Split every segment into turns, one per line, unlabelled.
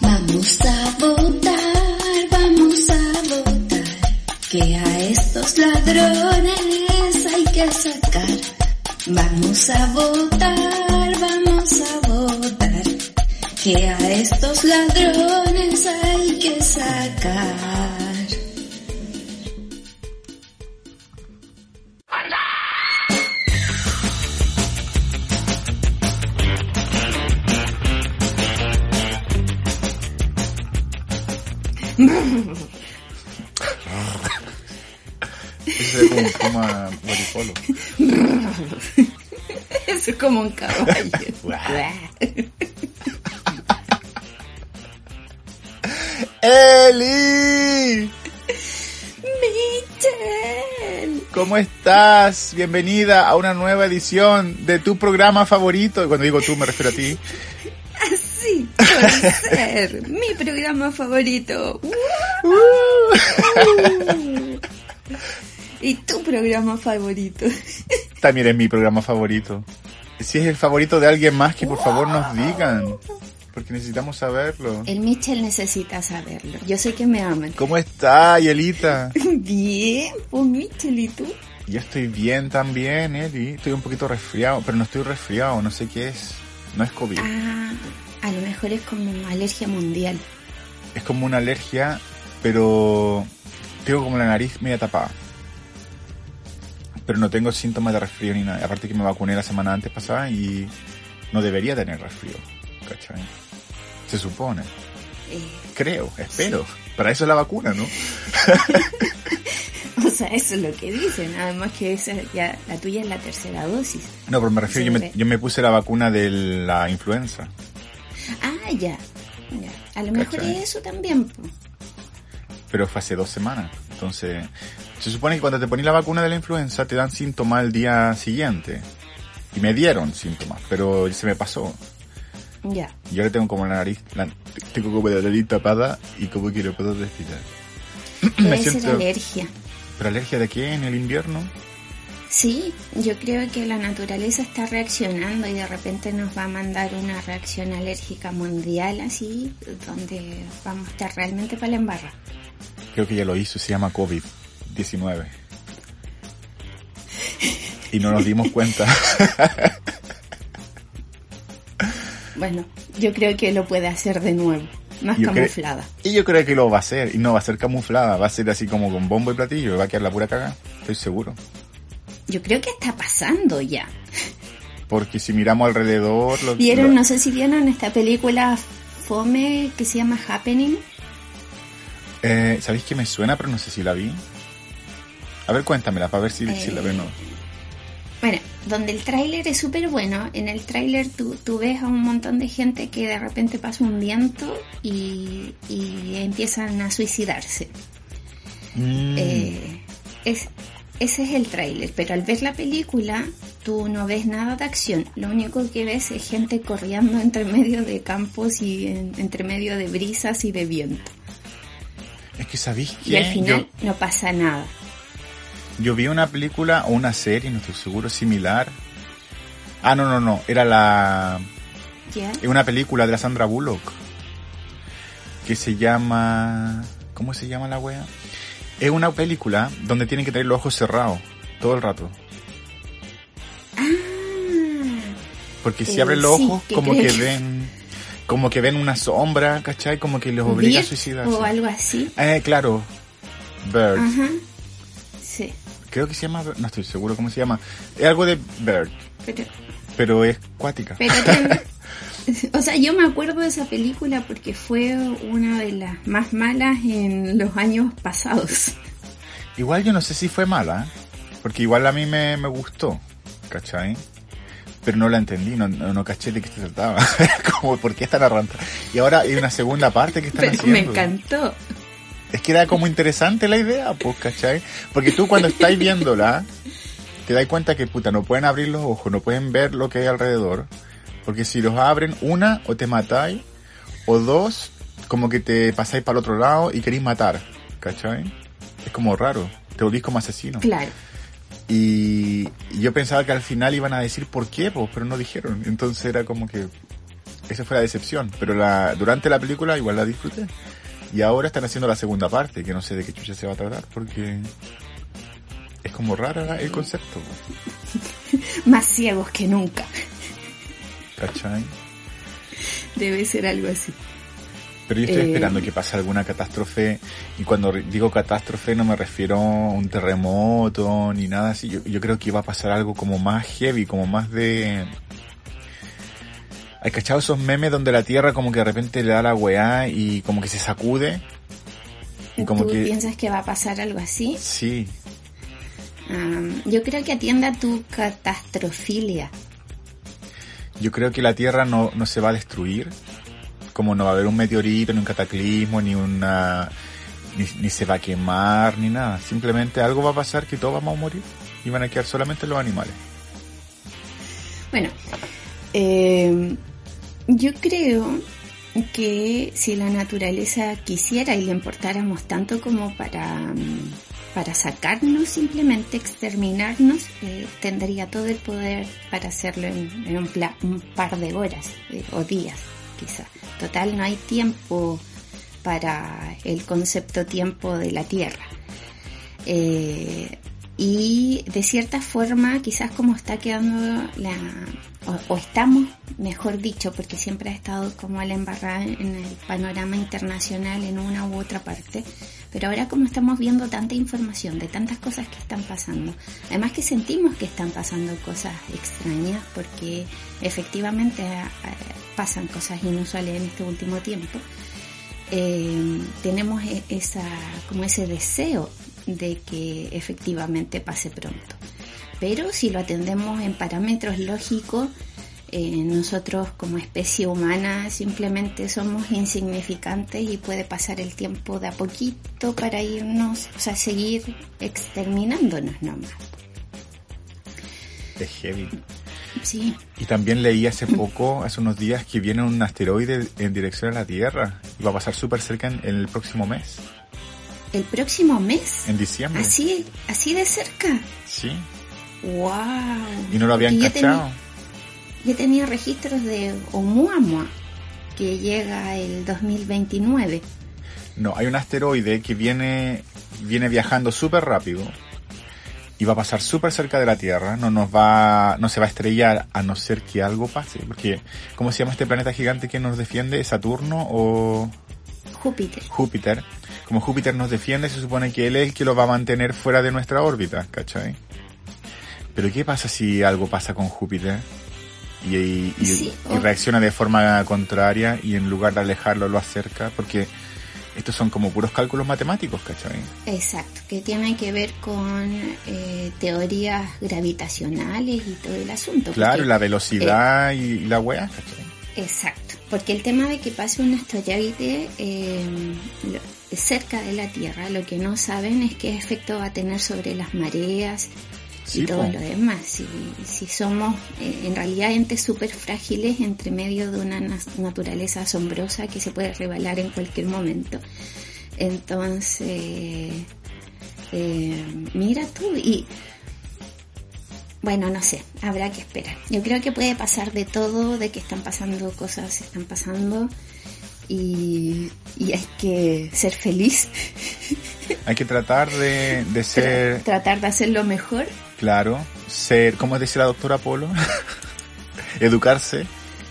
Vamos a votar, vamos a votar, que a estos ladrones hay que sacar. Vamos a votar, vamos a votar, que a estos ladrones hay que sacar.
Como un
caballo.
¡Eli!
Michelle.
¿Cómo estás? Bienvenida a una nueva edición de tu programa favorito. Y cuando digo tú me refiero a ti.
Así por ser mi programa favorito. Y tu programa favorito.
También es mi programa favorito. Si es el favorito de alguien más, que por favor nos digan. Porque necesitamos saberlo.
El Mitchell necesita saberlo. Yo sé que me aman.
¿Cómo está, Yelita?
Bien, pues Mitchell, ¿y tú?
Yo estoy bien también, Eli. Estoy un poquito resfriado, pero no estoy resfriado, no sé qué es. No es COVID.
Ah, a lo mejor es como alergia mundial.
Es como una alergia, pero tengo como la nariz media tapada. Pero no tengo síntomas de resfrío ni nada. Aparte que me vacuné la semana antes pasada y no debería tener resfrío. ¿Cachai? Se supone.
Eh,
Creo, espero. Para eso es la vacuna, ¿no?
o sea, eso es lo que dicen. Además que esa ya, la tuya es la tercera dosis.
No, pero me refiero, yo me, yo me puse la vacuna de la influenza.
Ah, ya. ya. A lo mejor es eso también.
pero fue hace dos semanas. Entonces, se supone que cuando te pones la vacuna de la influenza te dan síntomas al día siguiente. Y me dieron síntomas, pero se me pasó.
Ya.
Y ahora tengo como la nariz, la- tengo como la nariz tapada y como que no puedo respirar. me siento...
alergia.
¿Pero alergia de qué? ¿En el invierno?
Sí, yo creo que la naturaleza está reaccionando y de repente nos va a mandar una reacción alérgica mundial así, donde vamos a estar realmente para la embarra.
Creo que ya lo hizo, se llama COVID-19. Y no nos dimos cuenta.
Bueno, yo creo que lo puede hacer de nuevo, más
Yo
camuflada.
Y yo creo que lo va a hacer. Y no va a ser camuflada, va a ser así como con bombo y platillo. Va a quedar la pura caga. Estoy seguro.
Yo creo que está pasando ya.
Porque si miramos alrededor... Lo,
Vieron,
lo-
no sé si vieron esta película Fome que se llama Happening.
Eh, ¿Sabéis que me suena, pero no sé si la vi? A ver, cuéntamela para ver si, si la veo o no.
Bueno, donde el tráiler es súper bueno, en el tráiler tú, tú ves a un montón de gente que de repente pasa un viento y, y empiezan a suicidarse.
Mm,
Eh, es, ese es el tráiler, pero al ver la película tú no ves nada de acción. Lo único que ves es gente corriendo entre medio de campos y en- entre medio de brisas y de viento.
es que sabéis
Y al
que
final
yo,
no pasa nada.
Yo vi una película o una serie, no estoy seguro, similar. Ah, no, no, no. Era la... Es una película de la Sandra Bullock. Que se llama... ¿Cómo se llama la wea? Es una película donde tienen que tener los ojos cerrados. Todo el rato.
Ah,
Porque si
Eh,
abren los
sí,
ojos,
que
como que ven... Como que ven una sombra, ¿cachai? Como que los obliga a suicidarse.
o algo así.
Eh, claro. Bird. Creo que se llama... No estoy seguro cómo se llama. Es algo de Bird.
Pero,
Pero es cuática.
pero o sea, yo me acuerdo de esa película porque fue una de las más malas en los años pasados.
Igual yo no sé si fue mala, porque igual a mí me, me gustó, ¿cachai? Pero no la entendí, no, no, no caché de qué se trataba. Como, ¿por qué están narrando? Y ahora hay una segunda parte que están
Pero
haciendo.
me encantó.
Es que era como interesante la idea, pues, ¿cachai? Porque tú cuando estáis viéndola, te das cuenta que, puta, no pueden abrir los ojos, no pueden ver lo que hay alrededor. Porque si los abren, una, o te matáis, o dos, como que te pasáis para el otro lado y queréis matar, ¿cachai? Es como raro, te volvís como asesino.
Claro.
Y yo pensaba que al final iban a decir por qué, pues, pero no dijeron. Entonces era como que esa fue la decepción. Pero la, durante la película igual la disfruté. Y ahora están haciendo la segunda parte, que no sé de qué chucha se va a tratar, porque es como rara el concepto.
Más ciegos que nunca.
¿Cachai?
Debe ser algo así.
Pero yo estoy
Eh,
esperando que pase alguna catástrofe. Y cuando digo catástrofe no me refiero a un terremoto ni nada así. Yo, yo creo que va a pasar algo como más heavy, como más de... ¿Hay cachado esos memes donde la tierra como que de repente le da la weá y como que se sacude? Y como
¿Tú
que...
piensas que va a pasar algo así?
Sí,
yo creo que atienda tu catastrofilia.
yo creo que la tierra no, no se va a destruir. Como no va a haber un meteorito, ni un cataclismo, ni una... Ni, ni se va a quemar, ni nada. Simplemente algo va a pasar que todos vamos a morir. Y van a quedar solamente los animales.
Bueno, eh, yo creo que si la naturaleza quisiera y le importáramos tanto como para, mm, para sacarnos, simplemente exterminarnos, eh, tendría todo el poder para hacerlo en, en un, pla- un par de horas eh, o días, quizá. Total, no hay tiempo para el concepto tiempo de la Tierra. Eh, y de cierta forma, quizás como está quedando la, o, o estamos, mejor dicho, porque siempre ha estado como la embarrada en el panorama internacional en una u otra parte, pero ahora como estamos viendo tanta información de tantas cosas que están pasando, además que sentimos que están pasando cosas extrañas, porque efectivamente eh, pasan cosas inusuales en este último tiempo, eh, tenemos e- esa, como ese deseo de que efectivamente pase pronto. Pero si lo atendemos en parámetros lógicos, eh, nosotros como especie humana simplemente somos insignificantes y puede pasar el tiempo de a poquito para irnos, o sea, seguir exterminándonos nomás.
Es heavy.
Sí,
Y también leí hace poco, hace unos días, que viene un asteroide en dirección a la Tierra. Y va a pasar súper cerca en, en el próximo mes,
el próximo mes,
en diciembre.
así, así de cerca.
Sí.
¡Wow!
Y no lo habían
tenía-
cachado.
Yo tenía registros de Oumuamua, que llega el 2029.
No, hay un asteroide que viene, viene viajando súper rápido y va a pasar súper cerca de la Tierra. No nos va, no se va a estrellar a no ser que algo pase. Porque, ¿cómo se llama este planeta gigante que nos defiende? ¿Saturno o
Júpiter.
Júpiter? Como Júpiter nos defiende, se supone que él es el que lo va a mantener fuera de nuestra órbita, ¿cachai? Pero ¿qué pasa si algo pasa con Júpiter? Y, y- y-
Sí,
y
o-
reacciona de forma contraria y en lugar de alejarlo lo acerca, porque estos son como puros cálculos matemáticos, ¿cachai?
Exacto, que tiene que ver con eh, teorías gravitacionales y todo el asunto.
Claro,
porque-
la velocidad y, y la weá, ¿cachai?
Exacto, porque el tema de que pase un asteroide eh, cerca de la Tierra, lo que no saben es qué efecto va a tener sobre las mareas
Sí,
y todo
po.
lo demás. Si, si somos eh, en realidad entes súper frágiles entre medio de una na- naturaleza asombrosa que se puede revelar en cualquier momento. Entonces, eh, mira tú y... Bueno, no sé, habrá que esperar. Yo creo que puede pasar de todo, de que están pasando cosas, están pasando y, y hay que ser feliz,
Hay que tratar de, de
tra-
ser,
tratar de hacerlo mejor.
claro, ser, ¿cómo decía la doctora Polo? Educarse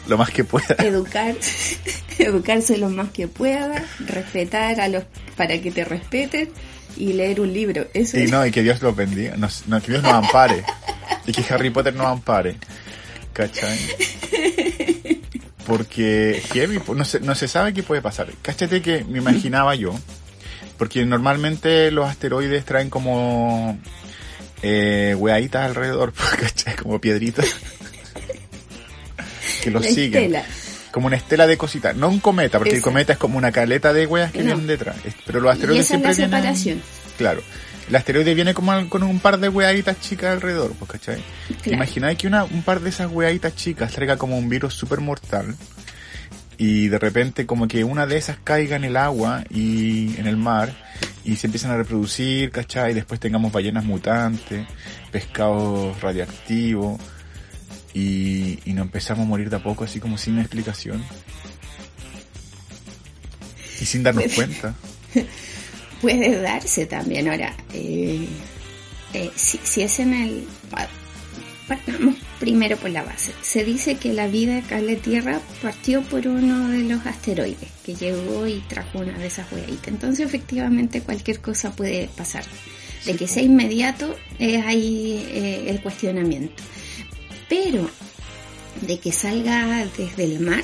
lo más que pueda.
educar, educarse lo más que pueda, respetar a los para que te respeten y leer un libro. Eso
Y
es-
no, y que Dios los bendiga, no, no, que Dios nos ampare. Y que Harry Potter nos ampare. ¿Cachai? Porque heavy, no se, no se sabe qué puede pasar. Cáchate que me imaginaba yo, porque normalmente los asteroides traen como eh, weaditas alrededor, ¿cachai? Como piedritas. que los
la
siguen.
estela.
Como una estela de cositas. No un cometa, porque el cometa es como una caleta de weas que
No.
vienen detrás. Pero los
Y
asteroides
esa es la
siempre vienen...
separación.
Claro. El asteroide viene como con un par de weaditas chicas alrededor, pues, ¿cachai?
Claro.
Imagináis que una, un par de esas weaditas chicas traiga como un virus súper mortal y de repente como que una de esas caiga en el agua y en el mar y se empiezan a reproducir, ¿cachai? Y después tengamos ballenas mutantes, pescados radioactivos y, y nos empezamos a morir de a poco así como sin explicación. Y sin darnos cuenta.
Puede darse también. Ahora, eh, eh, si, si es en el... Partamos primero por la base. Se dice que la vida acá la Tierra partió por uno de los asteroides que llegó y trajo una de esas huellitas. Entonces, efectivamente, cualquier cosa puede pasar. De que sea inmediato es ahí eh, el cuestionamiento. Pero de que salga desde el mar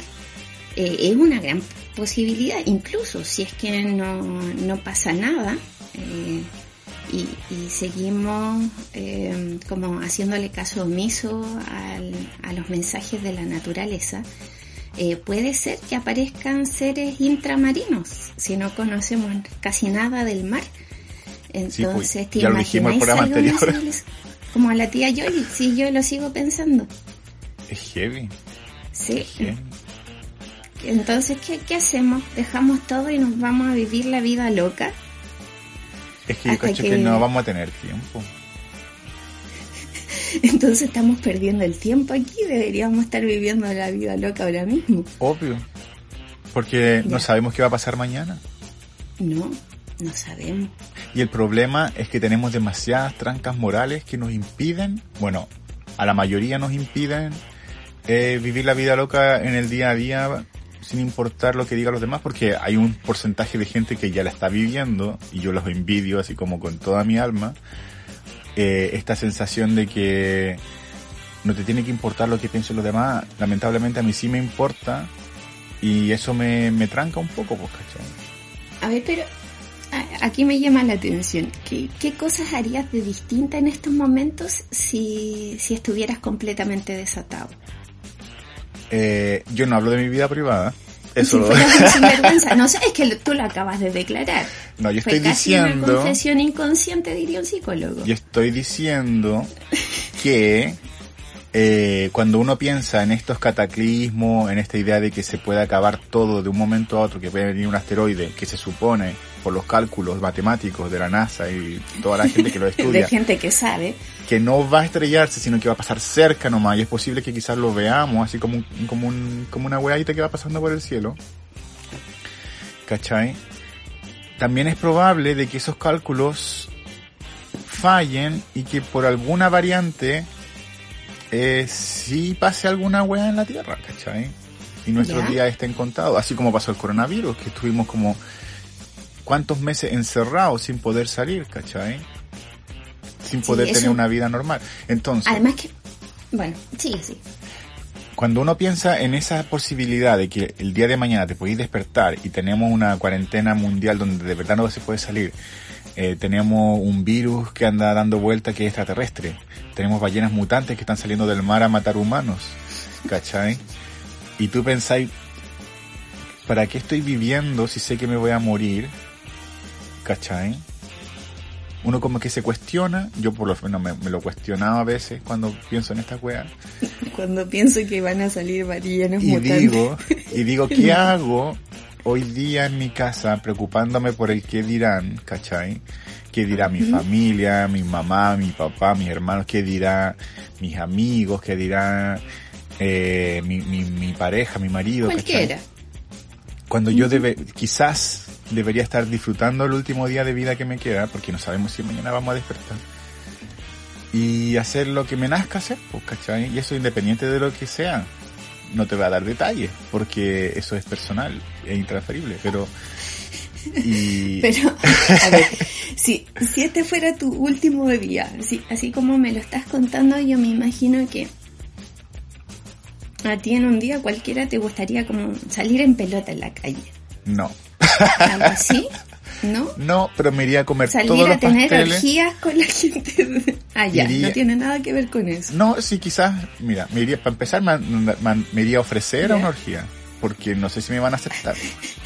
eh, es una gran posibilidad, incluso si es que no, no pasa nada. Eh, y, y seguimos eh, como haciéndole caso omiso al, a los mensajes de la naturaleza, eh, puede ser que aparezcan seres intramarinos si no conocemos casi nada del mar. Entonces,
Sí, pues,
¿te
ya lo dijimos el
imagináis
programa
alguna
anterior.
Como a la tía Yoli, sí, yo lo sigo pensando.
Es heavy.
Sí.
es heavy.
Entonces, ¿qué, ¿qué hacemos? ¿Dejamos todo y nos vamos a vivir la vida loca?
Es que yo
Hasta
cacho que...
que-
no vamos a tener tiempo.
Entonces estamos perdiendo el tiempo aquí, deberíamos estar viviendo la vida loca ahora mismo.
Obvio. Porque no sabemos qué va a pasar mañana.
No, no sabemos.
Y el problema es que tenemos demasiadas trancas morales que nos impiden, bueno, a la mayoría nos impiden eh, vivir la vida loca en el día a día sin importar lo que digan los demás, porque hay un porcentaje de gente que ya la está viviendo y yo los envidio así como con toda mi alma. Eh, esta sensación de que no te tiene que importar lo que piensen los demás, lamentablemente a mí sí me importa y eso me, me tranca un poco, pues, ¿cachai?
A ver, pero aquí me llama la atención. ¿Qué, qué cosas harías de distinta en estos momentos si, si estuvieras completamente desatado?
Eh, yo no hablo de mi vida privada. Eso
si
lo-
fueras un sinvergüenza. No sé, es que tú lo acabas de declarar.
No, yo
Fue
estoy
casi una
diciendo,
confesión inconsciente, diría un psicólogo.
yo estoy diciendo que eh, cuando uno piensa en estos cataclismos, en esta idea de que se puede acabar todo de un momento a otro, que puede venir un asteroide, que se supone por los cálculos matemáticos de la NASA y toda la gente que lo
de
estudia,
gente que sabe.
que no va a estrellarse, sino que va a pasar cerca nomás, y es posible que quizás lo veamos, así como, un- como, un, como una weadita que va pasando por el cielo. ¿Cachai? También es probable de que esos cálculos fallen y que por alguna variante eh, sí pase alguna wea en la Tierra, ¿cachai? Y nuestros
Ya.
días estén contados, así como pasó el coronavirus, que estuvimos como cuántos meses encerrados sin poder salir, ¿cachai? Sin poder tener una vida normal. Entonces,
Además que, bueno, sí, sí.
cuando uno piensa en esa posibilidad de que el día de mañana te podéis despertar y tenemos una cuarentena mundial donde de verdad no se puede salir, eh, tenemos un virus que anda dando vuelta que es extraterrestre, tenemos ballenas mutantes que están saliendo del mar a matar humanos, ¿cachai? Y tú pensáis, ¿para qué estoy viviendo si sé que me voy a morir? ¿Cachai? Uno como que se cuestiona, yo por lo menos me, me lo cuestionaba a veces cuando pienso en esta wea,
Cuando pienso que van a salir ballenas
y
mutantes.
digo, y digo, ¿qué hago hoy día en mi casa preocupándome por el qué dirán, ¿cachai? ¿Qué dirá mi familia, mi mamá, mi papá, mis hermanos? ¿Qué dirá mis amigos? ¿Qué dirá eh, mi, mi, mi pareja, mi marido? ¿cachai?
Cualquiera.
Cuando yo debe, quizás debería estar disfrutando el último día de vida que me queda, porque no sabemos si mañana vamos a despertar. Y hacer lo que me nazca hacer, pues, ¿cachai? Y eso independiente de lo que sea. No te voy a dar detalles, porque eso es personal, es intransferible, pero... Y...
Pero, a ver, si, si este fuera tu último día, así, así como me lo estás contando, yo me imagino que a ti en un día cualquiera te gustaría como salir en pelota en la calle.
No.
Algo así, ¿no?
No, pero me iría a comer
Salir
todos
a
los
tener
pasteles.
orgías con la gente. Ah, ya,
Iría-
no tiene nada que ver con eso.
No, sí, quizás, mira, me iría, para empezar, me, me- me iría a ofrecer a
Ya.
una orgía, porque no sé si me van a aceptar,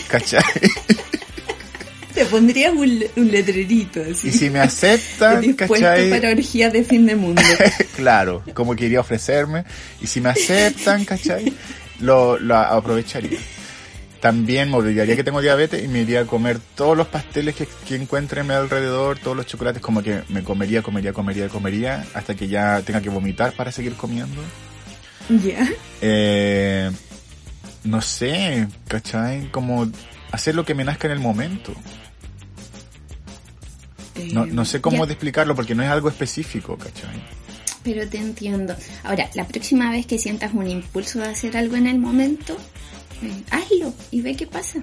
¿cachai?
Te pondrías un, un letrerito así.
Y si me aceptan,
dispuesto
¿cachai?
para orgías de fin de mundo.
claro, como que iría a ofrecerme. Y si me aceptan, ¿cachai? Lo, lo aprovecharía. También me olvidaría que tengo diabetes y me iría a comer todos los pasteles que, que encuentre alrededor, todos los chocolates, como que me comería, comería, comería, comería, hasta que ya tenga que vomitar para seguir comiendo.
Ya.
Eh, no sé, ¿cachai? Como hacer lo que me nazca en el momento. No, no sé cómo
Eh, Ya.
de explicarlo porque no es algo específico, ¿cachai?
Pero te entiendo. Ahora, la próxima vez que sientas un impulso de hacer algo en el momento, eh, hazlo y ve qué pasa.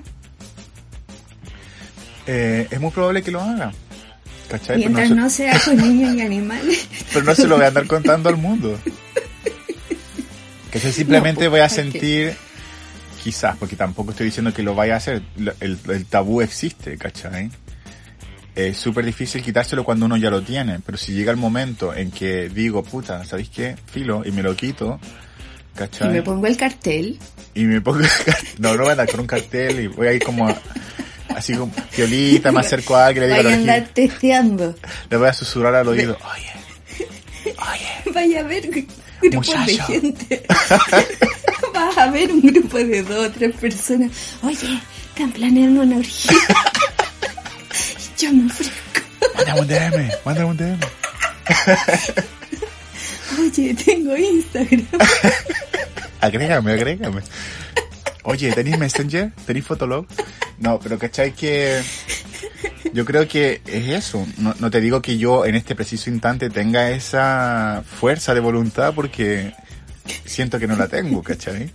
Eh, es muy probable que lo haga. No,
Mientras
se,
no sea con niños y animales.
pero no se lo voy a andar contando al mundo. ¿Cachai? Simplemente
No, pues,
voy a sentir, quizás, porque tampoco estoy diciendo que lo vaya a hacer, el, el tabú existe, ¿cachai? Es súper difícil quitárselo cuando uno ya lo tiene, pero si llega el momento en que digo, puta, ¿sabéis qué? Filo, y me lo quito,
Y me pongo el cartel.
y me pongo no no voy a andar con un cartel y voy a ir como a- así como fiolita me acerco a alguien le digo
Vaya a andar testeando.
le voy a susurrar al oído oye oye
Vaya a ver grupos de gente. Vas a ver un grupo de dos o tres personas. Oye, están planeando una orgía. Yo me ofrezco.
mándame un DM mándame un DM
Oye, tengo Instagram.
Agrégame agrégame oye ¿tenéis Messenger? ¿tenéis Fotolog? no pero ¿cachai que yo creo que es eso no, no te digo que yo en este preciso instante tenga esa fuerza de voluntad porque siento que no la tengo, ¿cachai?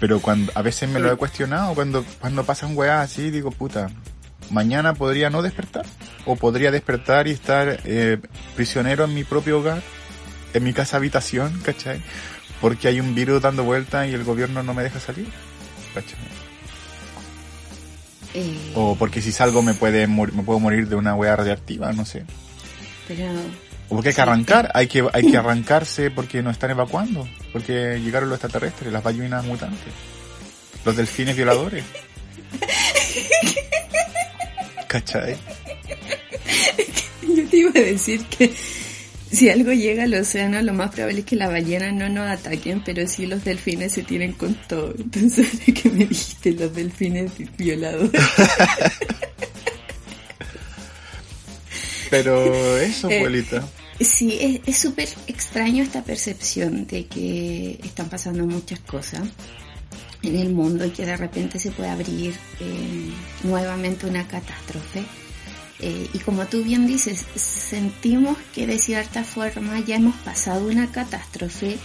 Pero cuando a veces me lo he cuestionado, cuando, cuando pasan weas así, digo, puta, mañana podría no despertar. O podría despertar y estar eh, prisionero en mi propio hogar, en mi casa habitación, ¿cachai? Porque hay un virus dando vuelta y el gobierno no me deja salir.
Eh,
O porque si salgo me puede me puedo morir de una wea radiactiva, no sé.
pero
O porque hay que arrancar, hay que, hay que arrancarse porque nos están evacuando, porque llegaron los extraterrestres, las ballenas mutantes, los delfines violadores. ¿Cachai?
yo te iba a decir que si algo llega al océano, lo más probable es que las ballenas no nos ataquen, pero sí los delfines se tienen con todo. Entonces, que me dijiste los delfines violadores.
Pero eso,
Eh,
abuelita.
Sí, es- es súper extraño esta percepción de que están pasando muchas cosas en el mundo y que de repente se puede abrir eh, nuevamente una catástrofe. Eh, y como tú bien dices, sentimos que de cierta forma ya hemos pasado una catástrofe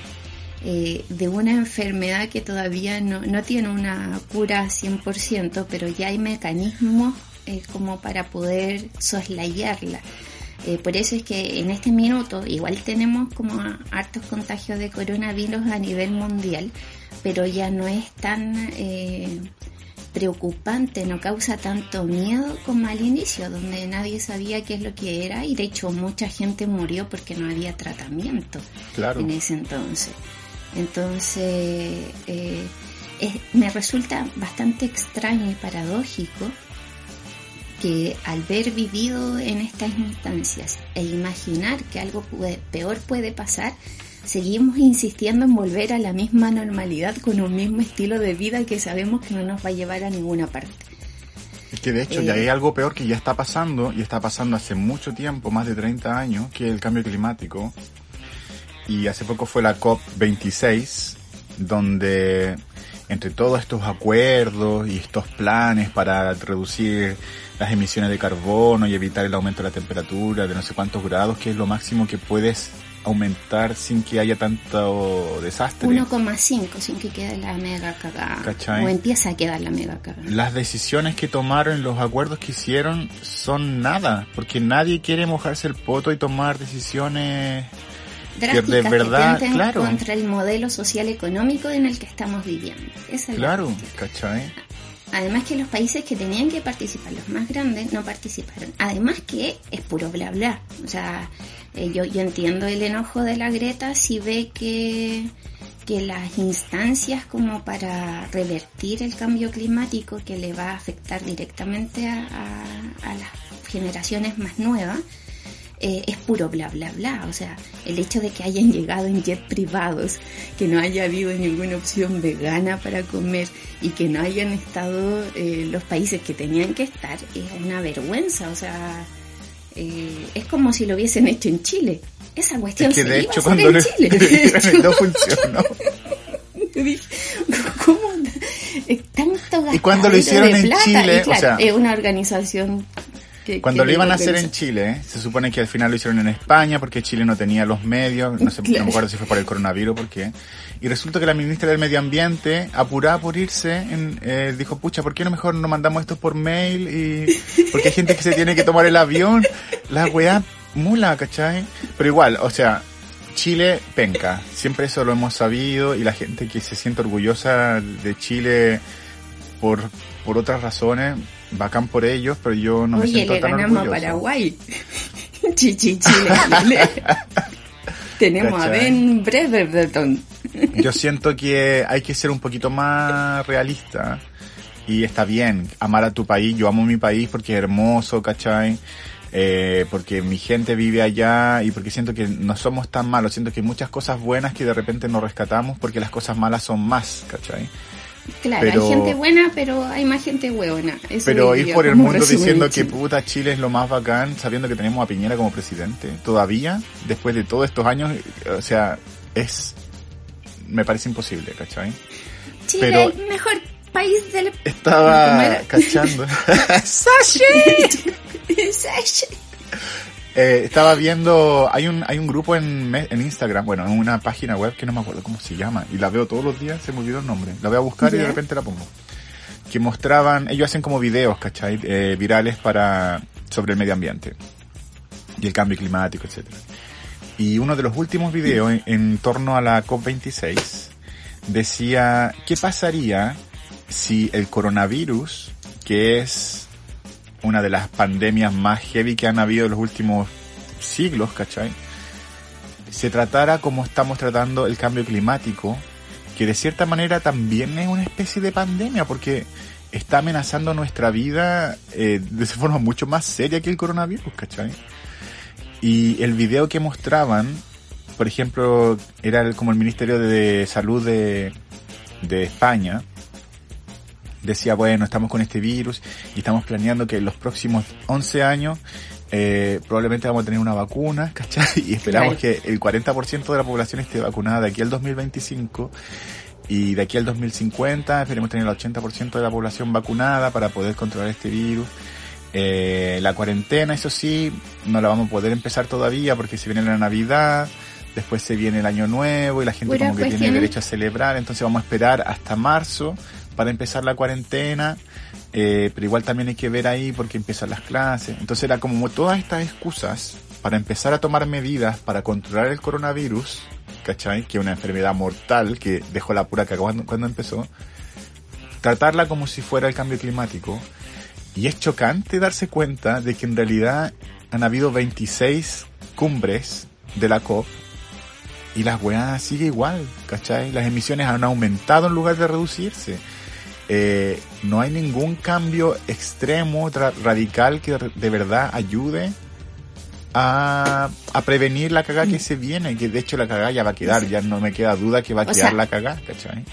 eh, de una enfermedad que todavía no, no tiene una cura 100%, pero ya hay mecanismos eh, como para poder soslayarla. Por eso es que en este minuto igual tenemos como hartos contagios de coronavirus a nivel mundial, pero ya no es tan eh, preocupante, no causa tanto miedo como al inicio, donde nadie sabía qué es lo que era y de hecho mucha gente murió porque no había tratamiento
Claro.
en ese entonces. Entonces, eh, es- me resulta bastante extraño y paradójico que al ver vivido en estas instancias e imaginar que algo puede- peor puede pasar, seguimos insistiendo en volver a la misma normalidad con un mismo estilo de vida que sabemos que no nos va a llevar a ninguna parte.
Es que de hecho
Eh,
ya hay algo peor que ya está pasando, y está pasando hace mucho tiempo, más de 30 años, que es el cambio climático. Y hace poco fue la COP26, donde entre todos estos acuerdos y estos planes para reducir las emisiones de carbono y evitar el aumento de la temperatura de no sé cuántos grados, que es lo máximo que puedes aumentar sin que haya tanto desastre.
1,5 sin que quede la mega cagada.
¿Cachai?
O empieza a quedar la mega cagada.
las decisiones que tomaron, los acuerdos que hicieron son nada, porque nadie quiere mojarse el poto y tomar decisiones
drásticas
de verdad,
que
claro.
contra el modelo social económico en el que estamos viviendo. Esa es la
claro. ¿cachai?
Además que los países que tenían que participar, los más grandes, no participaron. Además que es puro bla bla. O sea, eh, yo, yo entiendo el enojo de la Greta si ve que, que las instancias como para revertir el cambio climático que le va a afectar directamente a, las generaciones más nuevas, eh, es puro bla bla bla. O sea, el hecho de que hayan llegado en jet privados, que no haya habido ninguna opción vegana para comer y que no hayan estado eh, los países que tenían que estar, es una vergüenza. O sea, eh, es como si lo hubiesen hecho en Chile. Esa cuestión
Es que
se
de
iba a
hecho
hacer
cuando
en
le
Chile.
no funcionó.
¿Cómo? Tanto
Y cuando lo hicieron en
plata.
Chile,
claro,
o sea,
es una organización que...
Cuando
que
lo iban a hacer en Chile, se supone que al final lo hicieron en España porque Chile no tenía los medios, no, sé, no
Claro.
me acuerdo si fue por el coronavirus o por qué. Y resulta que la ministra del Medio Ambiente, apurada por irse, en- eh, dijo, pucha, ¿por qué no mejor no mandamos esto por mail? y Porque hay gente que se tiene que tomar el avión. La weá mula, ¿cachai? Pero igual, o sea, Chile penca, siempre eso lo hemos sabido y la gente que se siente orgullosa de Chile por, por otras razones, bacán por ellos, pero yo no me siento
le
tan
ganamos a
orgulloso.
Paraguay. Chichi, Chile, Chile. Tenemos a. Ben Breverton.
Yo siento que hay que ser un poquito más realista y está bien amar a tu país. Yo amo mi país porque es hermoso, ¿cachai? Eh, porque mi gente vive allá y porque siento que no somos tan malos. Siento que hay muchas cosas buenas que de repente no rescatamos porque las cosas malas son más, ¿cachai?
Claro,
Pero-
hay gente buena, pero hay más gente hueona. Eso
Pero ir por el mundo
resumen
diciendo que puta Chile es lo más bacán, sabiendo que tenemos a Piñera como presidente, todavía, después de todos estos años, o sea, es, me parece imposible, ¿cachai?
Chile
pero-
el mejor país del... ¿Cómo
Estaba cachando.
Sashi.
Eh, estaba viendo, hay un, hay un grupo en, en Instagram, bueno, en una página web que no me acuerdo cómo se llama, y la veo todos los días, se me olvidó el nombre, la voy a buscar y de repente la pongo. Que mostraban, ellos hacen como videos, ¿cachai? Eh, virales para, sobre el medio ambiente. Y el cambio climático, etcétera. Y uno de los últimos videos en, torno a la COP26 decía, ¿qué pasaría si el coronavirus, que es una de las pandemias más heavy que han habido en los últimos siglos, ¿cachai? Se tratara como estamos tratando el cambio climático, que de cierta manera también es una especie de pandemia, porque está amenazando nuestra vida eh, de forma mucho más seria que el coronavirus, ¿cachai? Y el video que mostraban, por ejemplo, era el- como el Ministerio de Salud de, de España, decía, bueno, estamos con este virus y estamos planeando que en los próximos 11 años eh, probablemente vamos a tener una vacuna, ¿cachai? Y esperamos
Claro.
que el 40% de la población esté vacunada de aquí al 2025 y de aquí al 2050 esperemos tener el 80% de la población vacunada para poder controlar este virus. Eh, la cuarentena, eso sí, no la vamos a poder empezar todavía porque se viene la Navidad, después se viene el Año Nuevo y la gente como que tiene derecho a celebrar, entonces vamos a esperar hasta marzo para empezar la cuarentena, eh, pero igual también hay que ver ahí porque empiezan las clases. Entonces era como todas estas excusas para empezar a tomar medidas para controlar el coronavirus, ¿cachai? Que es una enfermedad mortal que dejó la pura cagada cuando, cuando empezó. Tratarla como si fuera el cambio climático. Y es chocante darse cuenta de que en realidad han habido 26 cumbres de la COP y la weá sigue igual, ¿cachai? Las emisiones han aumentado en lugar de reducirse. Eh, no hay ningún cambio extremo, radical que de- de verdad ayude a, a prevenir la cagada que se viene, que de hecho la cagada ya va a quedar, ya no me queda duda que va a
O
quedar
sea,
la cagada, ¿cachai?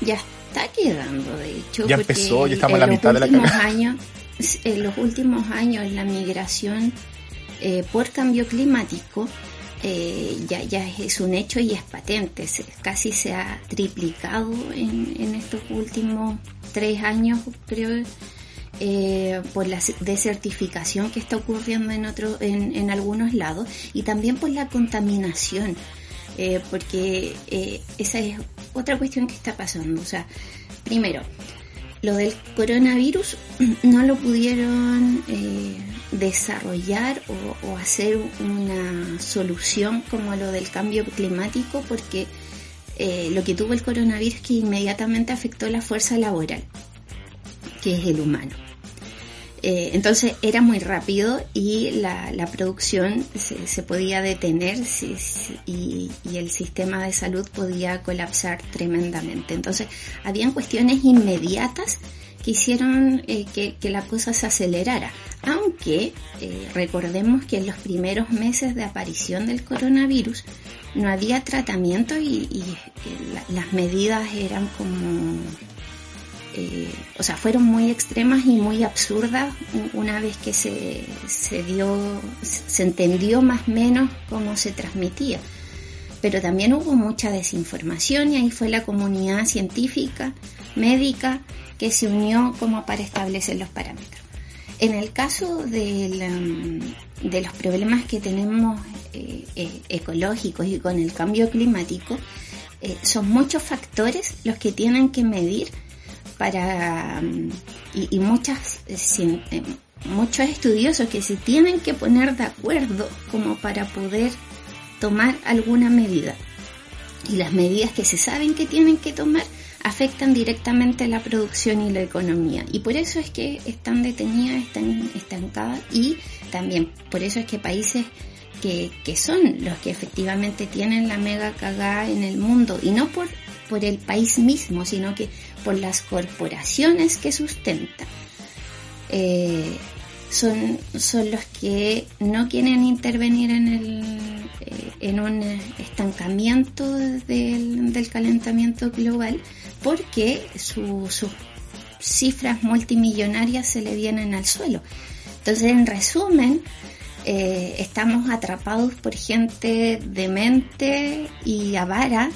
Ya está quedando, de hecho.
Ya empezó, ya estamos en la mitad de la
años, En los últimos años la migración eh, por cambio climático eh, ya, ya es un hecho y es patente. Se- casi se ha triplicado en, en estos últimos tres años, creo, eh, por la desertificación que está ocurriendo en, otro, en, en algunos lados y también por la contaminación. Eh, porque eh, esa es otra cuestión que está pasando. O sea, primero, lo del coronavirus no lo pudieron eh, desarrollar o, o hacer una solución como lo del cambio climático porque lo que tuvo el coronavirus es que inmediatamente afectó la fuerza laboral, que es el humano. Eh, entonces era muy rápido y la, producción se, podía detener y, el sistema de salud podía colapsar tremendamente. Entonces habían cuestiones inmediatas que hicieron eh, que, la cosa se acelerara. Aunque eh, recordemos que en los primeros meses de aparición del coronavirus no había tratamiento y, y la, las medidas eran como... Eh, o sea, fueron muy extremas y muy absurdas una vez que se, se dio, se entendió más o menos cómo se transmitía pero también hubo mucha desinformación y ahí fue la comunidad científica, médica, que se unió como para establecer los parámetros. En el caso de los problemas que tenemos eh, eh, ecológicos y con el cambio climático, son muchos factores los que tienen que medir para um, y, y, muchas sin, eh, muchos estudiosos que se tienen que poner de acuerdo como para poder tomar alguna medida. Y las medidas que se saben que tienen que tomar afectan directamente la producción y la economía. Y por eso es que están detenidas, están estancadas y también por eso es que países que, que son los que efectivamente tienen la mega cagada en el mundo y no por, por el país mismo, sino que por las corporaciones que sustentan. Eh, son, son los que no quieren intervenir en, el, eh, en un estancamiento del, del calentamiento global porque su, sus cifras multimillonarias se le vienen al suelo. Entonces, en resumen, eh, estamos atrapados por gente demente y avara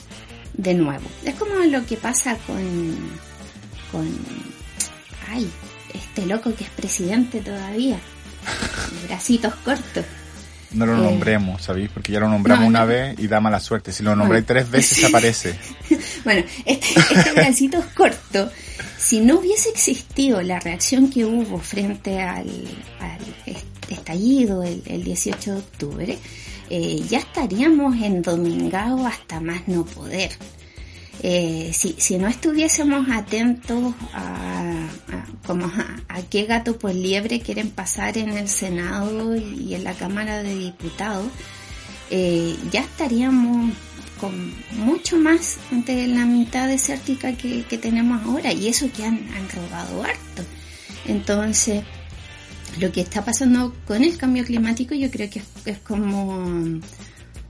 de nuevo. Es como lo que pasa con, con, ay, este loco que es presidente todavía. Bracitos cortos.
No lo eh, nombremos, ¿sabéis? Porque ya lo nombramos no, una no. vez y da mala suerte. Si lo nombré bueno. tres veces aparece.
bueno, este, este bracitos corto, si no hubiese existido la reacción que hubo frente al, al estallido el, el, 18 de octubre, eh, ya estaríamos endomingados hasta más no poder. Eh, si, si, no estuviésemos atentos a, como a, qué gato por liebre quieren pasar en el Senado y en la Cámara de Diputados, eh, ya estaríamos con mucho más de la mitad desértica que, que tenemos ahora y eso que han, han robado harto. Entonces, lo que está pasando con el cambio climático yo creo que es, es como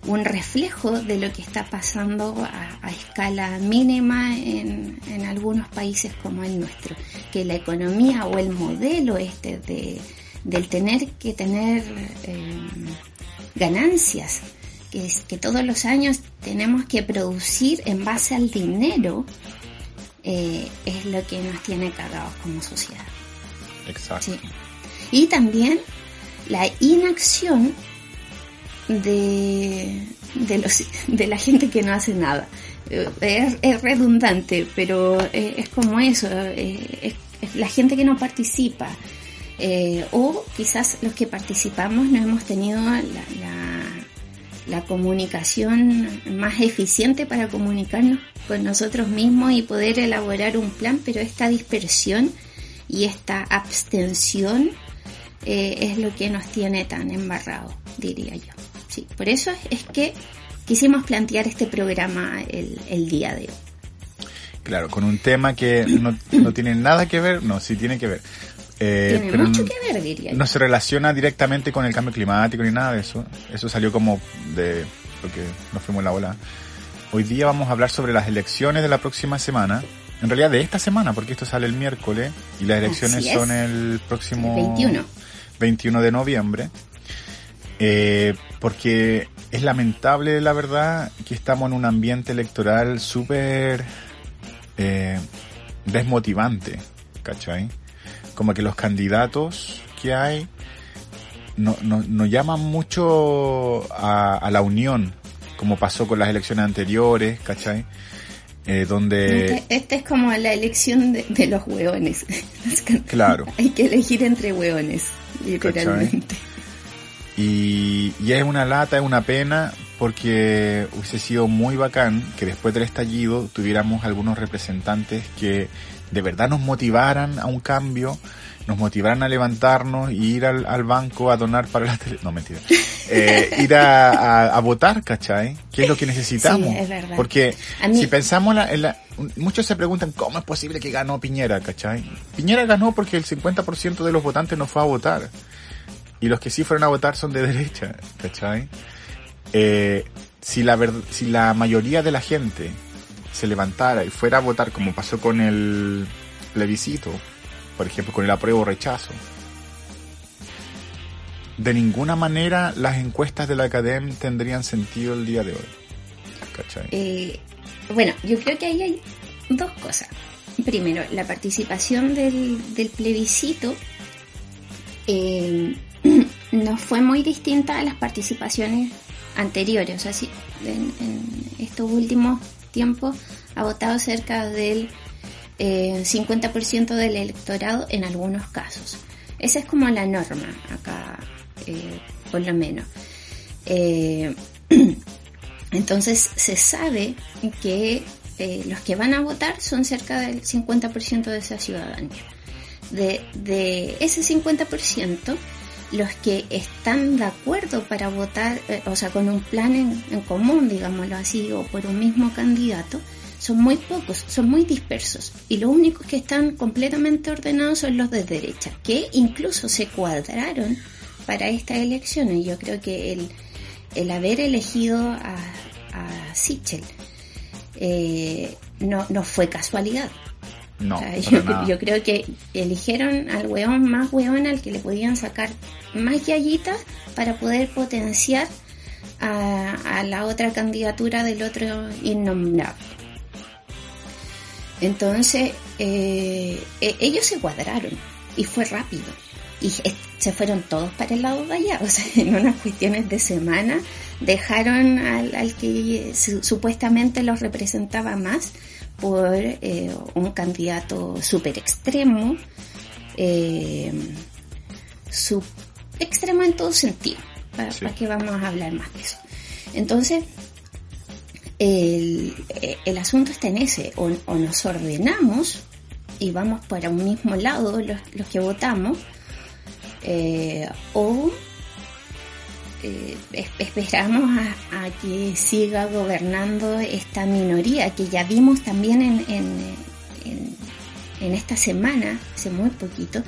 un reflejo de lo que está pasando a, a escala mínima en, en, algunos países como el nuestro, que la economía o el modelo este de, del tener que tener eh, ganancias, que, es, que todos los años tenemos que producir en base al dinero, eh, es lo que nos tiene cagados como sociedad.
Exacto. Sí.
Y también la inacción de, de, los, de la gente que no hace nada. Es, es redundante, pero es, es como eso, es, es, la gente que no participa. Eh, o quizás los que participamos no hemos tenido la, la, comunicación más eficiente para comunicarnos con nosotros mismos y poder elaborar un plan, pero esta dispersión y esta abstención eh, es lo que nos tiene tan embarrados, diría yo. Sí, por eso es que quisimos plantear este programa el, el día de hoy.
Claro, con un tema que no, no, tiene nada que ver, no, sí tiene que ver.
Eh, tiene pero mucho que ver, diría yo.
No se relaciona directamente con el cambio climático ni nada de eso. Eso salió como de porque nos fuimos la ola. Hoy día vamos a hablar sobre las elecciones de la próxima semana. En realidad de esta semana, porque esto sale el miércoles y las elecciones son el próximo
el 21.
21 de noviembre. Eh, porque es lamentable, la verdad, que estamos en un ambiente electoral súper eh, desmotivante, ¿cachai? Como que los candidatos que hay no, no, no llaman mucho a, a, la unión, como pasó con las elecciones anteriores, ¿cachai? Eh, donde...
Este, este, es como la elección de, de los hueones.
claro.
Hay que elegir entre hueones, literalmente.
Y, y, es una lata, es una pena, porque hubiese sido muy bacán que después del estallido tuviéramos algunos representantes que de verdad nos motivaran a un cambio, nos motivaran a levantarnos y ir al, al banco a donar para la tele. No, mentira. eh, ir a, a, votar, ¿cachai? ¿Qué es lo que necesitamos?
Sí, es verdad.
Porque
mí-
si pensamos, la- en la- muchos se preguntan cómo es posible que ganó Piñera, ¿cachai? Piñera ganó porque el 50% de los votantes no fue a votar. Y los que sí fueron a votar son de derecha, ¿cachai? Eh, si la verd- si la mayoría de la gente se levantara y fuera a votar como pasó con el plebiscito, por ejemplo, con el apruebo o rechazo, de ninguna manera las encuestas de la academia tendrían sentido el día de hoy. ¿Cachai?
Eh, bueno, yo creo que ahí hay dos cosas. Primero, la participación del, plebiscito eh, no fue muy distinta a las participaciones anteriores. O sea, sí, en, en estos últimos tiempos ha votado cerca del eh, 50% del electorado en algunos casos. Esa es como la norma acá, eh, por lo menos. Eh, entonces se sabe que eh, los que van a votar son cerca del 50% de esa ciudadanía. De, ese 50%, los que están de acuerdo para votar, eh, o sea, con un plan en, en común, digámoslo así, o por un mismo candidato, son muy pocos, son muy dispersos. Y los únicos que están completamente ordenados son los de derecha, que incluso se cuadraron para estas elecciones. Yo creo que el, el haber elegido a, a Sichel eh, no, no fue casualidad.
No,
O sea, yo, creo que eligieron al weón más weón al que le podían sacar más yayitas para poder potenciar a, a la otra candidatura del otro innombrable. Entonces, eh, e- ellos se cuadraron y fue rápido. Y se fueron todos para el lado de allá. O sea, en unas cuestiones de semana dejaron al, al que su- supuestamente los representaba más por eh, un candidato súper extremo, eh, su- extremo en todo sentido. ¿Para,
Sí.
para qué vamos a hablar más de eso? Entonces, el, eh, el asunto está en ese, o, nos ordenamos y vamos para un mismo lado los, los que votamos, eh, o eh, es- esperamos a, que siga gobernando esta minoría que ya vimos también en, en, en, en esta semana, hace muy poquito,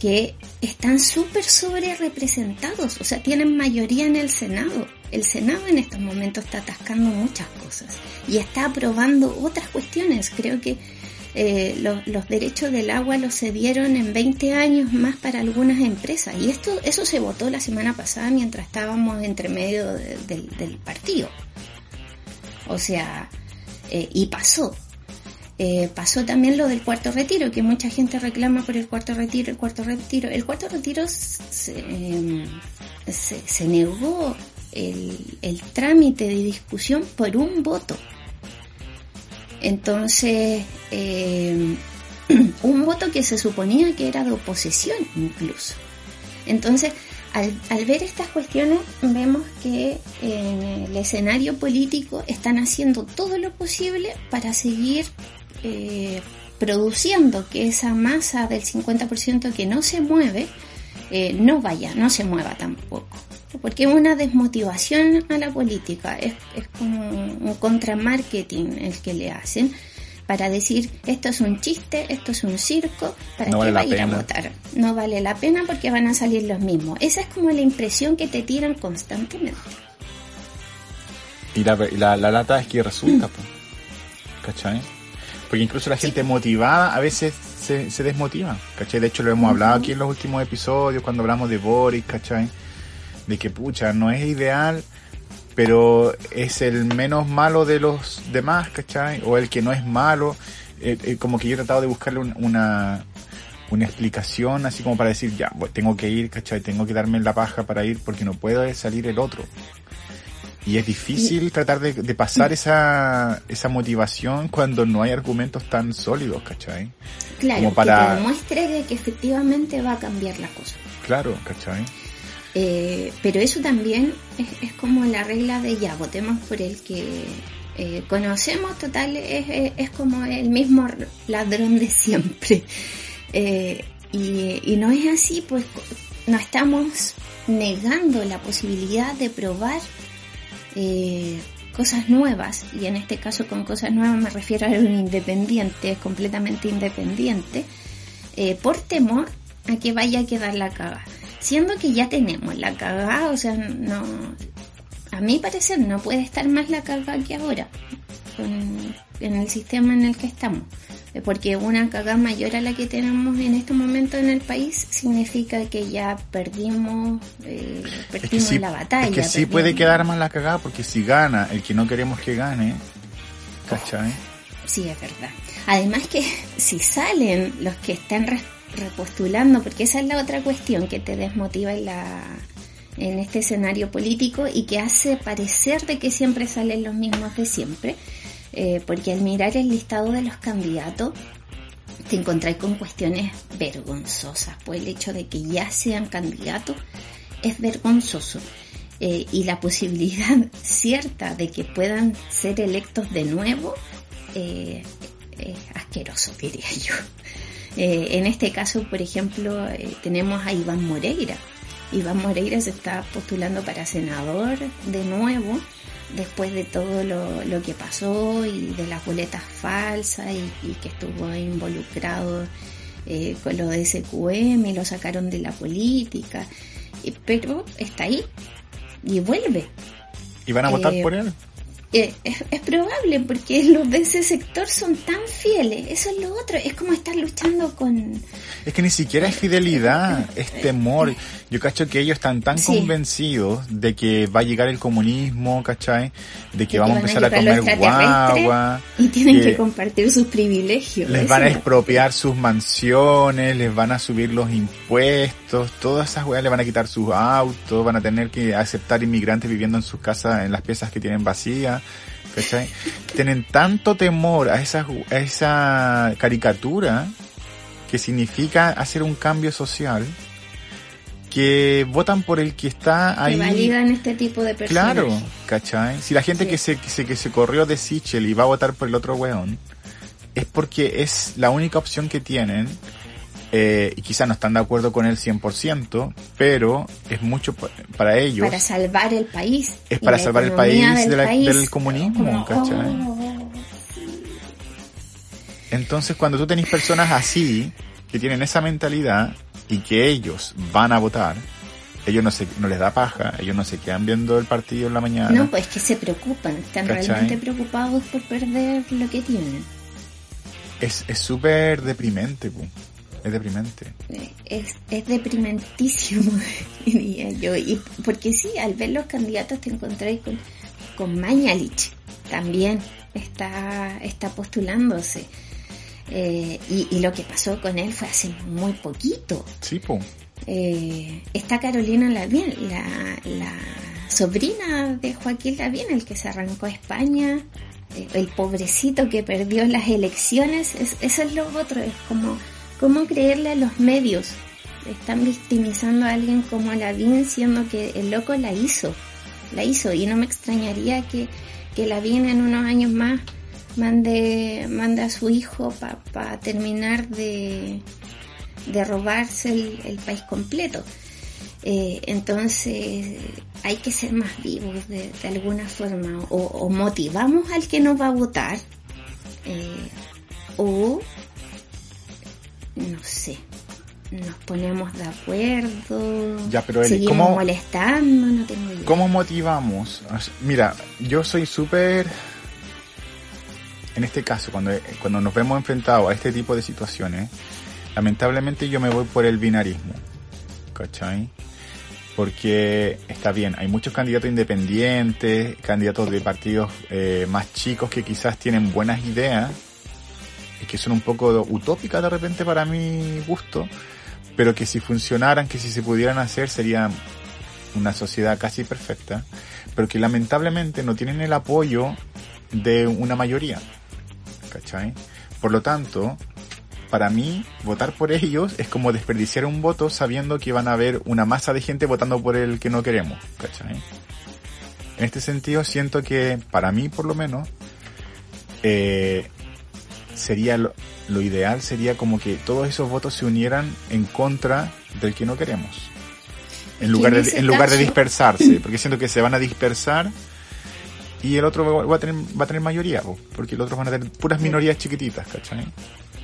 que están súper sobre representados, o sea, tienen mayoría en el Senado. El Senado en estos momentos está atascando muchas cosas y está aprobando otras cuestiones. Creo que eh, lo- los derechos del agua los cedieron en 20 años más para algunas empresas y esto eso se votó la semana pasada mientras estábamos entre medio de- del, partido. O sea, eh, y pasó. Eh, pasó también lo del cuarto retiro, que mucha gente reclama por el cuarto retiro, el cuarto retiro. El cuarto retiro se, se, se negó el, trámite de discusión por un voto. Entonces, eh, un voto que se suponía que era de oposición incluso. Entonces, al, al ver estas cuestiones, vemos que en el escenario político están haciendo todo lo posible para seguir eh, produciendo que esa masa del 50% que no se mueve, eh, no vaya, no se mueva tampoco. Porque es una desmotivación a la política, es, es como un contramarketing el que le hacen para decir esto es un chiste, esto es un circo, ¿para
No
qué
vale
va a ir a
pena.
votar? No vale la pena porque van a salir los mismos. Esa es como la impresión que te tiran constantemente.
Y la, la, la lata es que resulta, po. ¿cachai? Porque incluso la gente motivada a veces se, se desmotiva, ¿cachai? De hecho lo hemos hablado aquí en los últimos episodios cuando hablamos de Boris, ¿cachai? De que pucha, no es ideal, pero es el menos malo de los demás, ¿cachai? O el que no es malo. Eh, eh, como que yo he tratado de buscarle un- una, una explicación así como para decir, ya, tengo que ir, ¿cachai? Tengo que darme la paja para ir porque no puede salir el otro. Y es difícil tratar de, de pasar esa, esa motivación cuando no hay argumentos tan sólidos, ¿cachai?
Claro,
Como para-
que te demuestre de que efectivamente va a cambiar la cosa.
Claro, ¿cachai?
Eh, pero eso también es, es como la regla de ya, votemos por el que eh, conocemos, total, es, es, como el mismo ladrón de siempre. Eh, y, no es así, pues no estamos negando la posibilidad de probar eh, cosas nuevas, y en este caso con cosas nuevas me refiero a un independiente, completamente independiente, por temor a que vaya a quedar la caga. Siendo que ya tenemos la caga, o sea, no, a mi parecer no puede estar más la caga que ahora, en el sistema en el que estamos. Eh, Porque una caga mayor a la que tenemos en este momento en el país significa que ya perdimos, eh,
Es que
perdimos
sí,
la batalla.
es que sí
perdimos-
puede quedar más la cagada porque si gana el que no queremos que gane, ¿cachai?
Sí, es verdad. Además que si salen los que están repostulando, porque esa es la otra cuestión que te desmotiva en, la, en este escenario político y que hace parecer de que siempre salen los mismos de siempre, eh, porque al mirar el listado de los candidatos te encontráis con cuestiones vergonzosas, pues el hecho de que ya sean candidatos es vergonzoso. Eh, y la posibilidad cierta de que puedan ser electos de nuevo eh, es asqueroso, diría yo. Eh, en este caso, por ejemplo, eh, tenemos a Iván Moreira. Iván Moreira se está postulando para senador de nuevo después de todo lo, lo que pasó y de las boletas falsas y, y que estuvo involucrado eh, con lo de SQM y lo sacaron de la política. Eh, pero está ahí y vuelve.
¿Y van a votar por él?
Eh, es, es probable porque los de ese sector son tan fieles. Eso es lo otro. Es como estar luchando con...
Es que ni siquiera es fidelidad, es temor. Yo cacho que ellos están tan
Sí.
convencidos de que va a llegar el comunismo, ¿cachai? De que vamos a empezar a
los
comer guagua.
Y tienen
que
que compartir sus privilegios.
Les van a expropiar sus mansiones, les van a subir los impuestos, todas esas weas le van a quitar sus autos, van a tener que aceptar inmigrantes viviendo en sus casas, en las piezas que tienen vacías, ¿cachai? Tienen tanto temor a esa, ju- a esa caricatura que significa hacer un cambio social que votan por el que está
que
ahí.
validan este tipo de personas.
Claro, ¿cachai? Si la gente
Sí.
que, se, que, se, que se corrió de Sichel y va a votar por el otro weón, es porque es la única opción que tienen, eh, y quizás no están de acuerdo con él 100%, pero es mucho pa- para ellos,
Para salvar el país.
es para salvar el país,
del
de la-
país.
del comunismo,
Como,
¿cachai?
oh,
Entonces cuando tú tenés personas así, que tienen esa mentalidad, y que ellos van a votar, ellos no, se, no les da paja, ellos no se quedan viendo el partido en la mañana.
No, pues que se preocupan. Están
¿Cachai?
realmente preocupados por perder lo que tienen.
Es es súper deprimente, pu. Es deprimente.
Es, es deprimentísimo, diría yo. Y porque sí, al ver los candidatos te encontráis con, con Mañalich. También está, está postulándose. Eh, y, y lo que pasó con él fue hace muy poquito.
Sí, pu.
Eh, está Carolina Lavín, la, la sobrina de Joaquín Lavín, el que se arrancó a España, eh, el pobrecito que perdió las elecciones, es, eso es lo otro, es como, cómo creerle a los medios. Están victimizando a alguien como Lavín siendo que el loco la hizo, la hizo, y no me extrañaría que, que Lavín en unos años más mande, mande a su hijo para terminar de, de robarse el, país completo. Eh, entonces hay que ser más vivos de, alguna forma o, motivamos al que no va a votar eh, o no sé nos ponemos de acuerdo
Ya, pero Eli,
seguimos
¿cómo-
molestando no tengo idea
¿Cómo motivamos? Mira, yo soy súper... En este caso, cuando, cuando nos vemos enfrentados a este tipo de situaciones, lamentablemente yo me voy por el binarismo. ¿Cachai? Porque está bien, hay muchos candidatos independientes, candidatos de partidos eh, más chicos que quizás tienen buenas ideas que son un poco utópicas de repente para mi gusto, pero que si funcionaran, que si se pudieran hacer, sería una sociedad casi perfecta, pero que lamentablemente no tienen el apoyo de una mayoría. ¿Cachai? Por lo tanto, para mí, votar por ellos es como desperdiciar un voto sabiendo que van a haber una masa de gente votando por el que no queremos. ¿Cachai? En este sentido, siento que, para mí por lo menos, eh, sería lo, lo ideal sería como que todos esos votos se unieran en contra del que no queremos. En lugar,
en
de, en lugar de dispersarse, porque siento que se van a dispersar y el otro va a tener, va a tener mayoría, po, porque los otros van a tener puras minorías chiquititas, ¿cachai?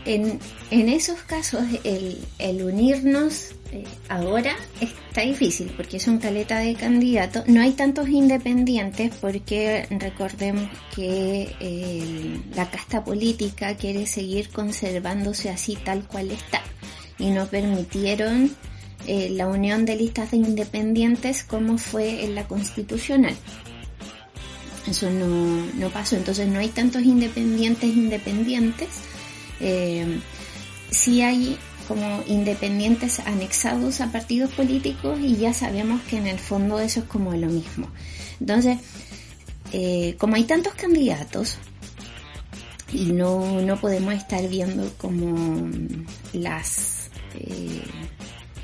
En, en esos casos, el, el unirnos eh, ahora está difícil porque son caleta de candidatos. No hay tantos independientes porque recordemos que eh, la casta política quiere seguir conservándose así tal cual está y no permitieron eh, la unión de listas de independientes como fue en la constitucional. Eso no, no pasó, entonces no hay tantos independientes independientes. Sí hay como independientes anexados a partidos políticos y ya sabemos que en el fondo eso es como lo mismo. Entonces, eh, como hay tantos candidatos y no, no podemos estar viendo como las, eh,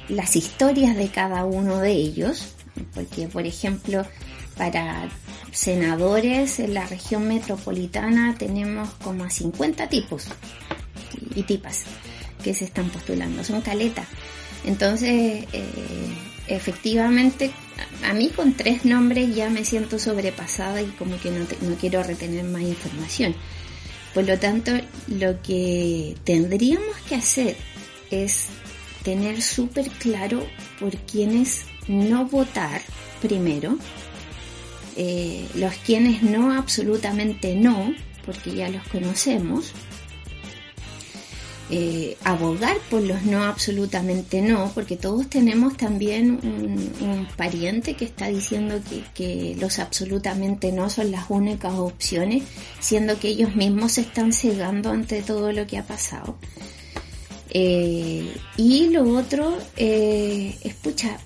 las historias de cada uno de ellos, porque por ejemplo, para senadores en la región metropolitana tenemos como a 50 tipos y tipas que se están postulando, son caletas. Entonces, eh, efectivamente, a mí con tres nombres ya me siento sobrepasada y como que no, no quiero retener más información. Por lo tanto, lo que tendríamos que hacer es tener súper claro por quiénes no votar primero, eh, los quienes no absolutamente no, porque ya los conocemos, eh, abogar por los no absolutamente no, porque todos tenemos también un, pariente que está diciendo que, los absolutamente no son las únicas opciones, siendo que ellos mismos se están cegando ante todo lo que ha pasado. Eh, y lo otro eh, es, pucha,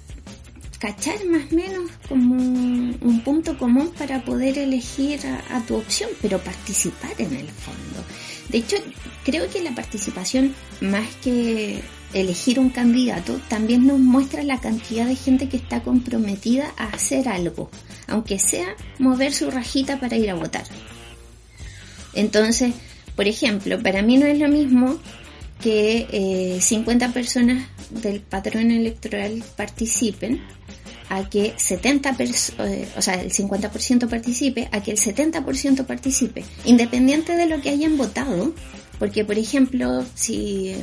cachar más o menos como un, un punto común para poder elegir a, a tu opción, pero participar en el fondo. De hecho, creo que la participación, más que elegir un candidato, también nos muestra la cantidad de gente que está comprometida a hacer algo, aunque sea mover su rajita para ir a votar. Entonces, por ejemplo, para mí no es lo mismo que eh, 50 personas del patrón electoral participen a que 70 pers- eh, o sea, el 50% participe, a que el 70% participe, independiente de lo que hayan votado, porque por ejemplo, si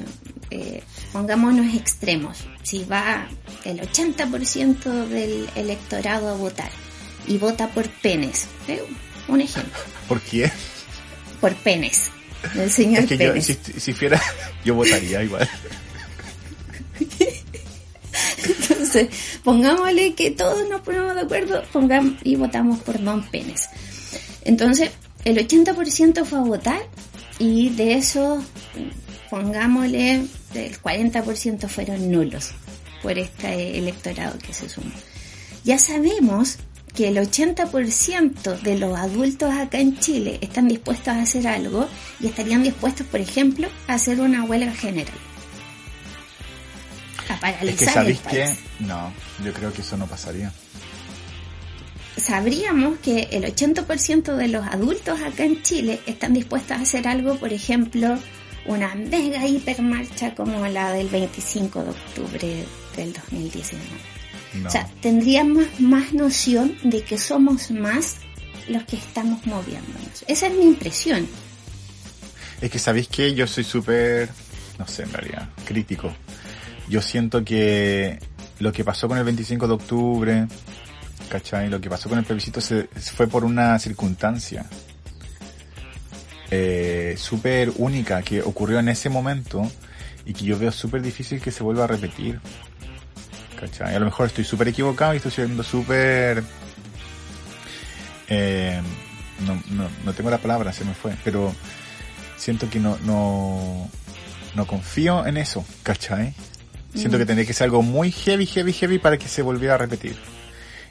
eh, pongámonos extremos, si va el 80% del electorado a votar y vota por penes, ¿eh? un ejemplo,
¿Por qué?
por penes, el señor
Es que yo,
Penes.
si, si fuera, yo votaría igual.
Entonces, pongámosle que todos nos ponemos de acuerdo pongamos, y votamos por Don Penes. Entonces, el 80% fue a votar y de eso, pongámosle, el 40% fueron nulos por este electorado que se sumó. Ya sabemos que el 80% de los adultos acá en Chile están dispuestos a hacer algo y estarían dispuestos, por ejemplo, a hacer una huelga general. A paralizar
Es que
el
sabéis
país.
que, no, yo creo que eso no pasaría.
sabríamos que el 80% de los adultos acá en Chile están dispuestos a hacer algo, por ejemplo, una mega hipermarcha como la del 25 de octubre del 2019.
No.
O sea, tendríamos más noción de que somos más los que estamos moviéndonos. Esa es mi impresión.
Es que sabéis que yo soy súper, no sé, en realidad, crítico. Yo siento que lo que pasó con el 25 de octubre, ¿cachai? Lo que pasó con el plebiscito se, fue por una circunstancia eh, súper única que ocurrió en ese momento y que yo veo súper difícil que se vuelva a repetir. ¿Cachai? A lo mejor estoy súper equivocado y estoy siendo súper... Eh, no, no, no tengo la palabra, se me fue, pero siento que no, no, no confío en eso, ¿cachai? Siento
Mm.
que tendría que ser algo muy heavy, heavy, heavy para que se volviera a repetir.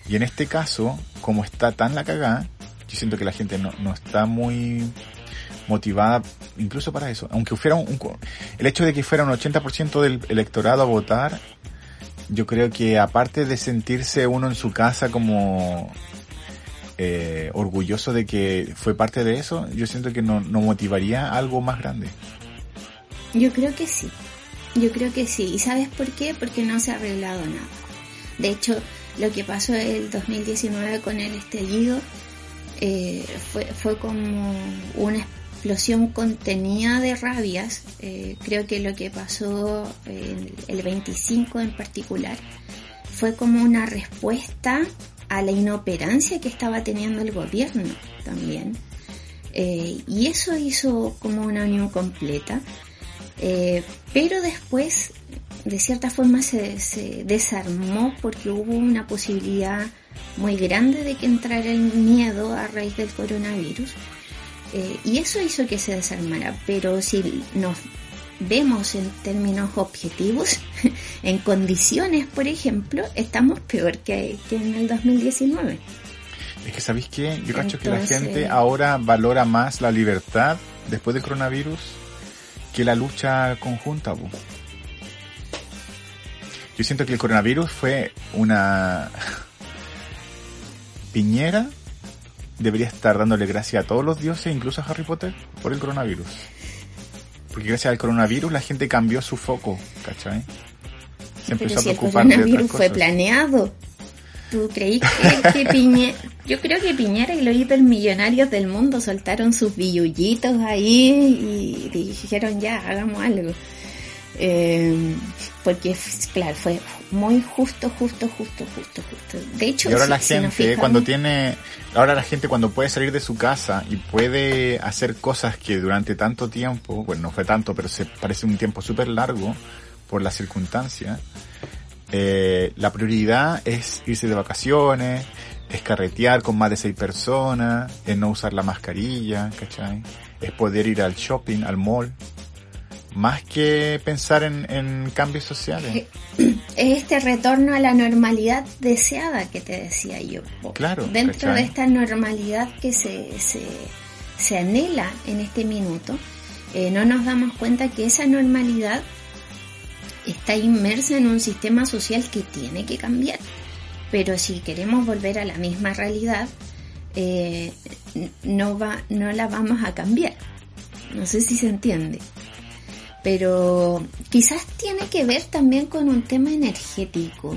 Y en este caso, como está tan la cagada, yo siento que la gente no, no está muy motivada incluso para eso. Aunque fuera un, un- el hecho de que fuera un 80% del electorado a votar, yo creo que aparte de sentirse uno en su casa como eh, orgulloso de que fue parte de eso, yo siento que no, no motivaría algo más grande.
Yo creo que sí. Yo creo que sí. ¿Y sabes por qué? Porque no se ha arreglado nada. De hecho, lo que pasó el 2019 con el estallido eh, fue, como una explosión contenida de rabias. Eh, creo que lo que pasó el, el 25 en particular fue como una respuesta a la inoperancia que estaba teniendo el gobierno también. Eh, y eso hizo como una unión completa. Eh, pero después, de cierta forma, se, se, desarmó porque hubo una posibilidad muy grande de que entrara el miedo a raíz del coronavirus. Eh, y eso hizo que se desarmara. Pero si nos vemos en términos objetivos, en condiciones, por ejemplo, estamos peor que, que en el 2019.
Es que, ¿sabéis qué? Yo cacho que la gente ahora valora más la libertad después del coronavirus que la lucha conjunta. Po. Yo siento que el coronavirus fue una piñera. Debería estar dándole gracias a todos los dioses, incluso a Harry Potter, por el coronavirus. Porque gracias al coronavirus la gente cambió su foco, ¿cachai?
Se empezó Pero a preocupar el coronavirus fue planeado. ¿Tú creí que, que Piñera... Yo creo que Piñera y los hipermillonarios del mundo soltaron sus billullitos ahí y dijeron ya, hagamos algo. Eh, porque, claro, fue muy justo, justo, justo, justo, justo. De hecho,
y ahora
si,
la
si
gente,
fijamos,
cuando tiene, ahora la gente cuando puede salir de su casa y puede hacer cosas que durante tanto tiempo, bueno, no fue tanto, pero se parece un tiempo súper largo por las circunstancias, eh, la prioridad es irse de vacaciones, es carretear con más de seis personas, es no usar la mascarilla, ¿cachai? Es poder ir al shopping, al mall, más que pensar en, en cambios sociales.
Es este retorno a la normalidad deseada que te decía yo.
Claro.
Dentro
¿cachai?
de esta normalidad que se, se, se anhela en este minuto, eh, no nos damos cuenta que esa normalidad está inmersa en un sistema social que tiene que cambiar. Pero si queremos volver a la misma realidad, eh, no, va, no la vamos a cambiar. No sé si se entiende. Pero quizás tiene que ver también con un tema energético,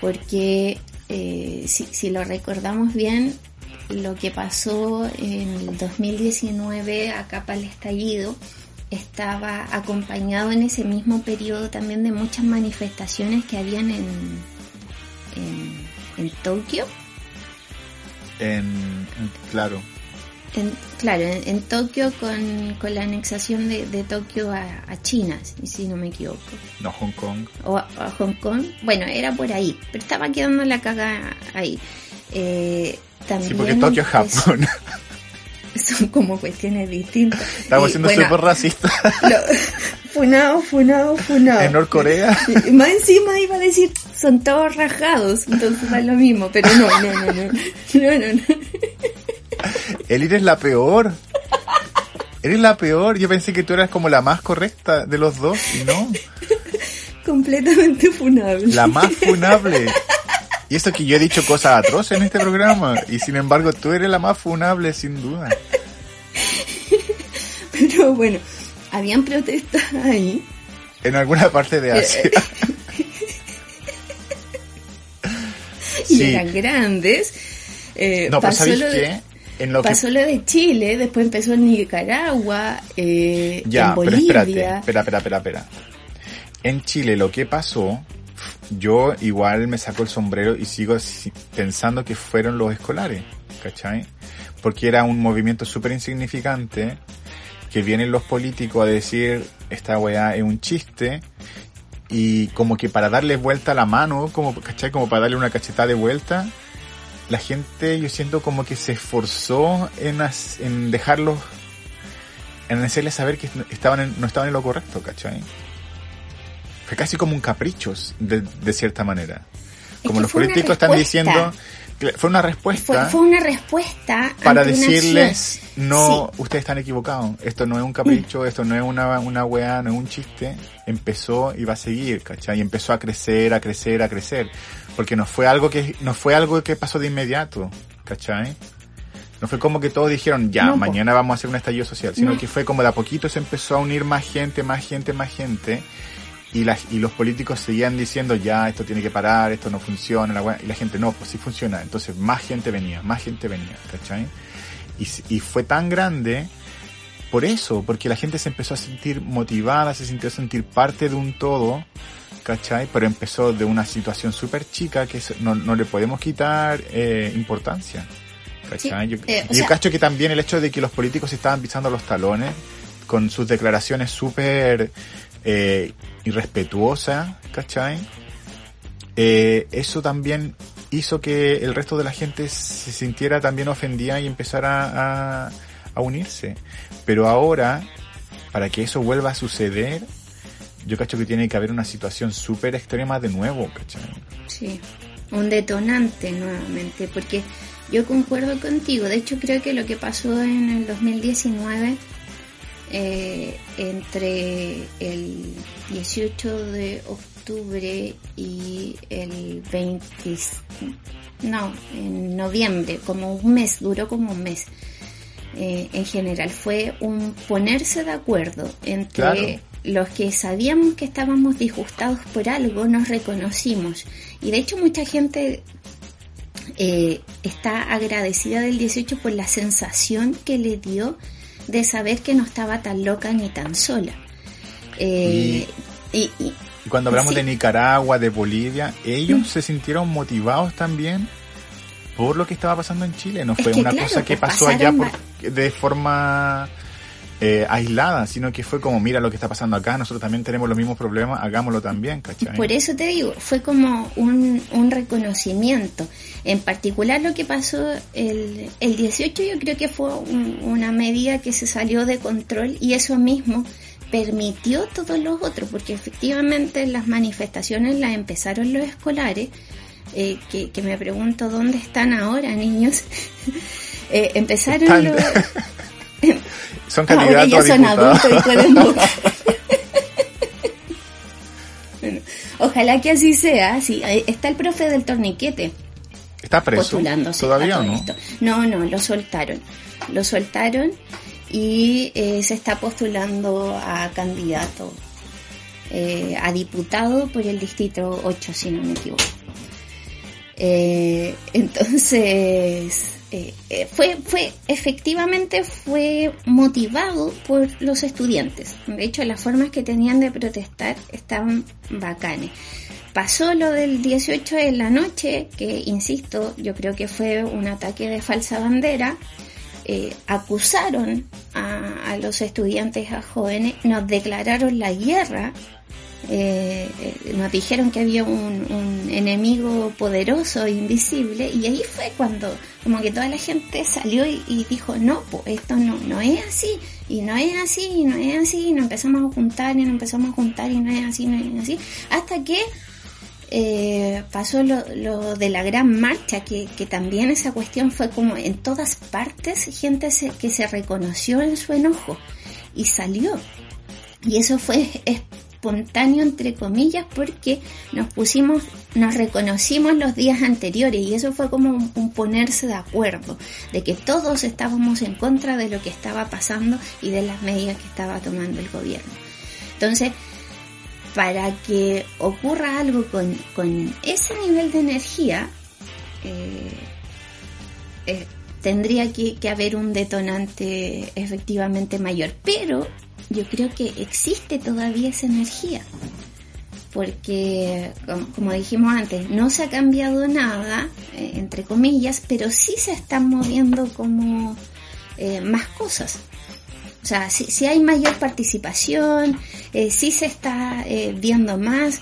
porque eh, si, si lo recordamos bien, lo que pasó en el 2019 acá para el estallido, estaba acompañado en ese mismo periodo también de muchas manifestaciones que habían en, en, en Tokio.
En, en- claro.
En, claro, en, Tokio con, con la anexación de, de Tokio a, a China, si, no me equivoco.
No, Hong Kong.
O a, a Hong Kong. Bueno, era por ahí, pero estaba quedando la caga ahí. Eh, también
Sí, porque Tokio es Japón.
Son como cuestiones distintas.
Estamos
Y,
siendo
bueno,
súper racistas.
funado, funado, funado.
En Norcorea.
Más encima iba a decir, son todos rajados, entonces da lo mismo, pero no, no, no, no, no, no, no.
Elir es la peor. Eres la peor. Yo pensé que tú eras como la más correcta de los dos. Y no.
completamente funable.
La más funable. Y eso que yo he dicho cosas atroces en este programa. Y sin embargo, tú eres la más funable, sin duda.
Pero bueno, habían protestas ahí.
En alguna parte de Asia.
y
Sí.
eran grandes. Eh,
No, pero
pasó,
¿sabéis
lo de,
qué? En lo que
pasó lo de Chile, después empezó en Nicaragua, eh,
Ya,
en
pero
Bolivia.
espérate, espera, espera, espera, espera. En Chile lo que pasó, yo igual me saco el sombrero y sigo si- pensando que fueron los escolares, ¿cachai? Porque era un movimiento súper insignificante, que vienen los políticos a decir, esta weá es un chiste, y como que para darle vuelta a la mano, como, ¿cachai? Como para darle una cachetada de vuelta, la gente yo siento como que se esforzó en, en dejarlos en hacerles saber que estaban en- no estaban en lo correcto, ¿cachai? Fue casi como un caprichos, de, de cierta manera. Como los políticos están diciendo, fue una respuesta
fue una respuesta
para decirles, no,
Sí.
ustedes están equivocados, esto no es un capricho, esto no es una, una weá, no es un chiste, empezó y va a seguir, ¿cachai? Y empezó a crecer, a crecer, a crecer, porque no fue algo que, no fue algo que pasó de inmediato, ¿cachai? No fue como que todos dijeron, ya,
No,
mañana vamos a hacer un estallido social, sino
No.
que fue como de a poquito se empezó a unir más gente, más gente, más gente, y, la- y los políticos seguían diciendo ya esto tiene que parar, esto no funciona, la wea", y la gente no, pues sí funciona. Entonces más gente venía, más gente venía, ¿cachai? Y, fue tan grande por eso, porque la gente se empezó a sentir motivada, se sintió a sentir parte de un todo, ¿cachai? Pero empezó de una situación súper chica que no, no le podemos quitar eh, importancia. ¿Cachai?
Sí,
yo,
eh, o
yo
sea-
cacho que también el hecho de que los políticos estaban pisando los talones con sus declaraciones súper eh, irrespetuosas, ¿cachai? Eh, eso también hizo que el resto de la gente se sintiera también ofendida y empezara a, a unirse. Pero ahora, para que eso vuelva a suceder, yo cacho que tiene que haber una situación súper extrema de nuevo, ¿cachai?
Sí, un detonante nuevamente, porque yo concuerdo contigo. De hecho, creo que lo que pasó en el 2019, eh, entre el 18 de octubre y el 20, no, en noviembre, como un mes, duró como un mes. eh, en general fue un ponerse de acuerdo entre
Claro.
los que sabíamos que estábamos disgustados por algo, nos reconocimos. Y de hecho mucha gente eh, está agradecida del 18 por la sensación que le dio de saber que no estaba tan loca ni tan sola. Eh, y, y-
Y cuando hablamos
Sí.
de Nicaragua, de Bolivia, ellos
Mm.
se sintieron motivados también por lo que estaba pasando en Chile. No
Es
fue una
claro,
cosa que
pues
pasó allá por- de forma eh, aislada, sino que fue como, mira lo que está pasando acá, nosotros también tenemos los mismos problemas, hagámoslo también, ¿cachai?
Por eso te digo, fue como un, un reconocimiento. En particular lo que pasó el, el 18 yo creo que fue un- una medida que se salió de control y eso mismo permitió todos los otros, porque efectivamente las manifestaciones las empezaron los escolares, eh, que, que me pregunto dónde están ahora niños. Eh, empezaron
Están-
los...
Son
Ahora ya son adultos y pueden votar. Bueno, Ojalá que así sea. Sí, está el profe del torniquete
¿Está preso
postulándose.
todavía o no?
esto. No, no, lo soltaron. Lo soltaron y eh, se está postulando a candidato, eh, a diputado por el distrito 8, si no me equivoco. Eh, entonces, eh, eh, fue, fue, efectivamente fue motivado por los estudiantes. De hecho, las formas que tenían de protestar estaban bacanes. Pasó lo del 18 de la noche, que insisto, yo creo que fue un ataque de falsa bandera. Eh, acusaron a, a los estudiantes, a jóvenes, nos declararon la guerra eh, nos dijeron que había un, enemigo poderoso, invisible, y ahí fue cuando como que toda la gente salió y, dijo, no, pues esto no, no es así, y no es así, y no es así, y nos empezamos a juntar, y nos empezamos a juntar, y no es así, no es así, hasta que eh, pasó lo, lo de la gran marcha, que, que también esa cuestión fue como en todas partes gente se- que se reconoció en su enojo y salió. Y eso fue espontáneo, entre comillas, porque nos pusimos, nos reconocimos los días anteriores y eso fue como un, ponerse de acuerdo, de que todos estábamos en contra de lo que estaba pasando y de las medidas que estaba tomando el gobierno. Entonces, para que ocurra algo con, con ese nivel de energía, eh, eh, tendría que, que haber un detonante efectivamente mayor. Pero yo creo que existe todavía esa energía. Porque, como, dijimos antes, no se ha cambiado nada, eh, entre comillas, pero sí se están moviendo como eh, más cosas. O sea, sí, sí hay mayor participación, eh, sí se está eh, viendo más,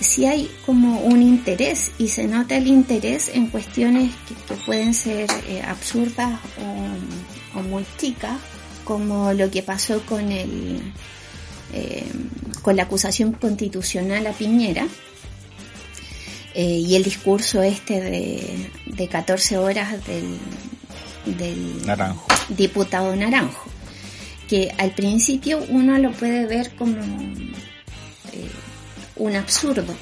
sí hay como un interés y se nota el interés en cuestiones que, pueden ser absurdas o muy chicas, como lo que pasó con el eh, con la acusación constitucional a Piñera eh, y el discurso este de, de 14 horas del, del
Naranjo.
diputado Naranjo, que al principio uno lo puede ver como eh, un absurdo.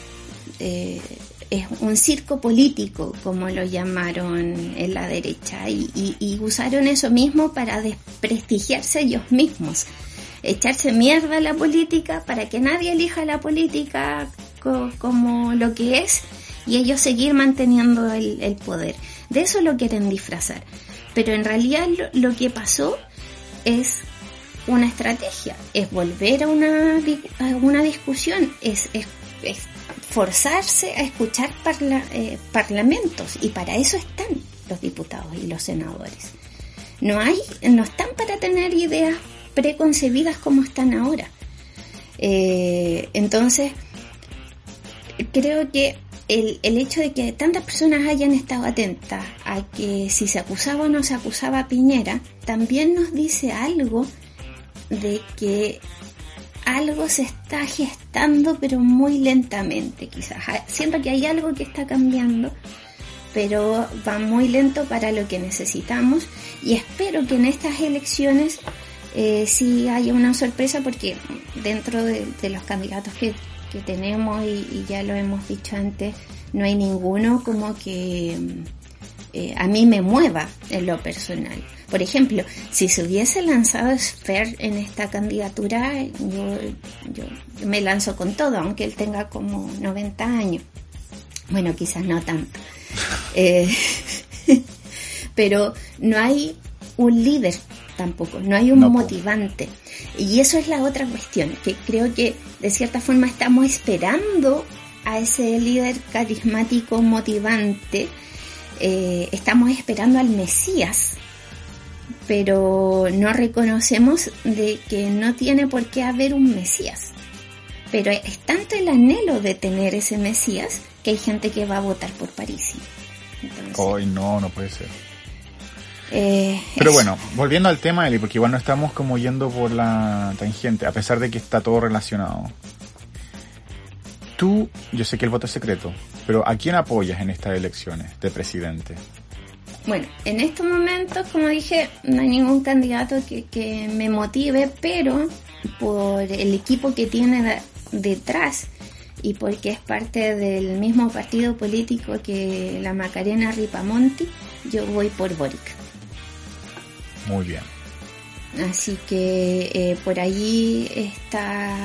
Es un circo político, como lo llamaron en la derecha, y, usaron eso mismo para desprestigiarse ellos mismos. echarse mierda a la política para que nadie elija la política como lo que es y ellos seguir manteniendo el, poder. De eso lo quieren disfrazar. Pero en realidad lo, que pasó es una estrategia, es volver a una, una discusión, es, es, forzarse a escuchar eh, parlamentos y para eso están los diputados y los senadores. No hay, no están para tener ideas preconcebidas como están ahora. Eh, entonces, creo que el, el, hecho de que tantas personas hayan estado atentas a que si se acusaba o no se acusaba a Piñera, también nos dice algo de que algo se está gestando, pero muy lentamente, quizás. Ah, siento que hay algo que está cambiando, pero va muy lento para lo que necesitamos y espero que en estas elecciones eh, sí haya una sorpresa porque dentro de, los candidatos que, tenemos y, ya lo hemos dicho antes, no hay ninguno como que eh, a mí me mueva en lo personal. Por ejemplo, si se hubiese lanzado Sfer en esta candidatura, yo, yo me lanzo con todo, aunque él tenga como 90 años. Bueno, quizás no tanto. Eh, pero no hay un líder tampoco, no hay un motivante. Y eso es la otra cuestión, que creo que de cierta forma estamos esperando a ese líder carismático motivante, eh, estamos esperando al Mesías, pero no reconocemos de que no tiene por qué haber un Mesías. Pero es tanto el anhelo de tener ese Mesías que hay gente que va a votar por París.
Hoy no, no puede ser. Eh, pero bueno, volviendo al tema, Eli, porque igual no estamos como yendo por la tangente, a pesar de que está todo relacionado. Tú, yo sé que el voto es secreto, pero ¿a quién apoyas en estas elecciones de presidente?
Bueno, en estos momentos, como dije, no hay ningún candidato que, me motive, pero por el equipo que tiene detrás y porque es parte del mismo partido político que la Macarena Ripamonti, yo voy por Boric.
Muy bien.
Así que eh, por allí está,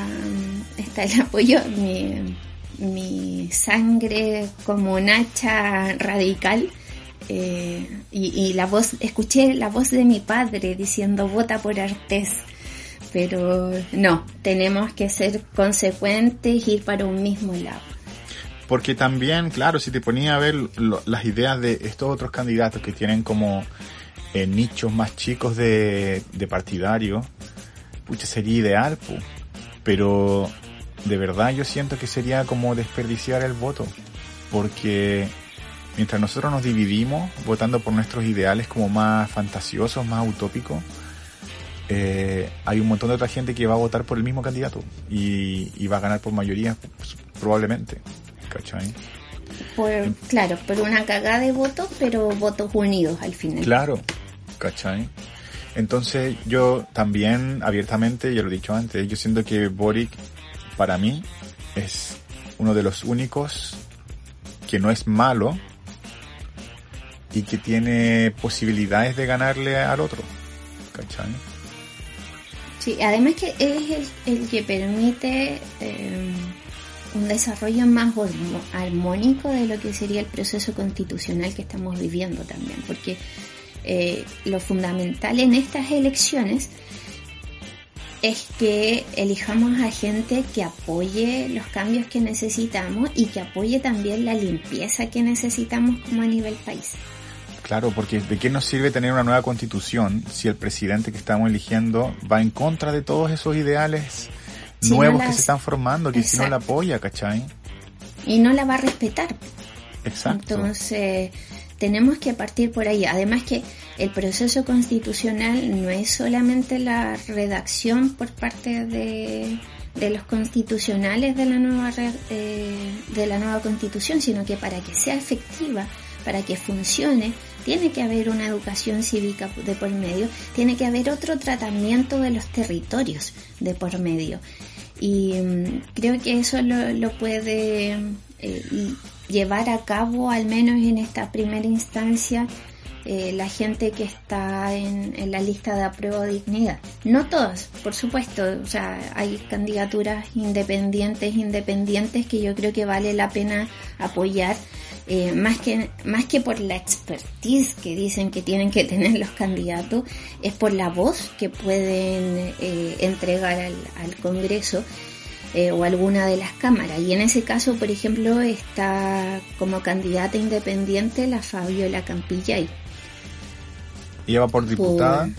está el apoyo, mi, mi sangre como Nacha radical eh, y, la voz, escuché la voz de mi padre diciendo vota por Artés, pero no, tenemos que ser consecuentes y ir para un mismo lado.
Porque también, claro, si te ponía a ver las ideas de estos otros candidatos que tienen como eh, nichos más chicos de, de partidario, pucha, sería ideal, pero de verdad yo siento que sería como desperdiciar el voto, porque mientras nosotros nos dividimos votando por nuestros ideales como más fantasiosos, más utópicos, eh, hay un montón de otra gente que va a votar por el mismo candidato y, va a ganar por mayoría pues, probablemente. ¿Cachai?
claro, por una cagada de votos, pero votos unidos al final.
Claro, ¿cachai? Entonces yo también abiertamente, ya lo he dicho antes, yo siento que Boric para mí es uno de los únicos que no es malo, y que tiene posibilidades de ganarle al otro. ¿Cachai?
Sí, además que es el, que permite eh, un desarrollo más armónico de lo que sería el proceso constitucional que estamos viviendo también, porque eh, lo fundamental en estas elecciones es que elijamos a gente que apoye los cambios que necesitamos y que apoye también la limpieza que necesitamos como a nivel país.
Claro, porque ¿de qué nos sirve tener una nueva constitución si el presidente que estamos eligiendo va en contra de todos esos ideales nuevos que se están formando, que si no la apoya, ¿cachai?
Y no la va a respetar.
Exacto.
Entonces, tenemos que partir por ahí. Además que el proceso constitucional no es solamente la redacción por parte de, de los constitucionales de la nueva eh, de la nueva constitución, sino que para que sea efectiva, para que funcione, tiene que haber una educación cívica de por medio, tiene que haber otro tratamiento de los territorios de por medio. Y mm, creo que eso lo, puede eh, llevar a cabo, al menos en esta primera instancia, eh, la gente que está en, la lista de apruebo dignidad. No todas, por supuesto, o sea, hay candidaturas independientes, independientes que yo creo que vale la pena apoyar. Eh, más que más que por la expertise que dicen que tienen que tener los candidatos es por la voz que pueden eh, entregar al Congreso eh, o alguna de las cámaras. Y en ese caso, por ejemplo, está como candidata independiente la Fabiola Campillay.
¿Y va por diputada?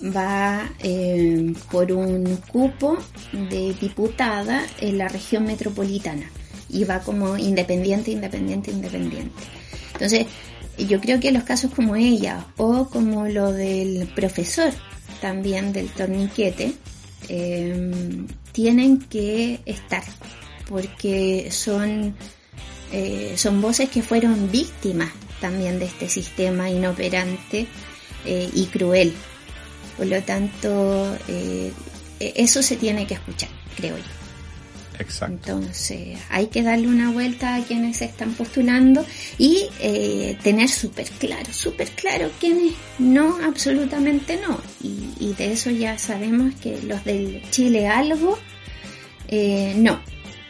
Por, va eh, por un cupo de diputada en la región metropolitana. Y va como independiente, independiente, independiente. Entonces, yo creo que los casos como ella o como lo del profesor también del torniquete, eh, tienen que estar porque son eh, son voces que fueron víctimas también de este sistema inoperante eh, y cruel. Por lo tanto eh, eso se tiene que escuchar creo yo
Exacto.
Entonces hay que darle una vuelta a quienes se están postulando y eh, tener súper claro, súper claro quiénes no, absolutamente no. Y, y, de eso ya sabemos que los del Chile algo, eh, no.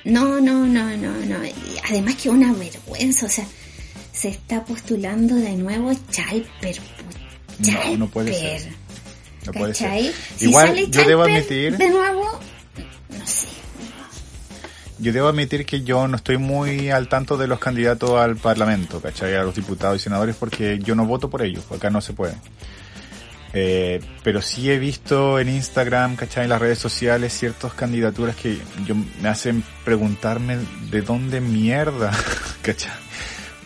No, no, no, no, no. Y además que una vergüenza, o sea, se está postulando de nuevo Chalper.
No, no puede ser. No puede ser.
Si
Igual
sale
yo debo
Chalper
admitir,
De nuevo, no sé.
Yo debo admitir que yo no estoy muy al tanto de los candidatos al parlamento, ¿cachai? A los diputados y senadores porque yo no voto por ellos, acá no se puede. Eh, pero sí he visto en Instagram, ¿cachai? En las redes sociales ciertas candidaturas que yo, me hacen preguntarme de dónde mierda, ¿cachai?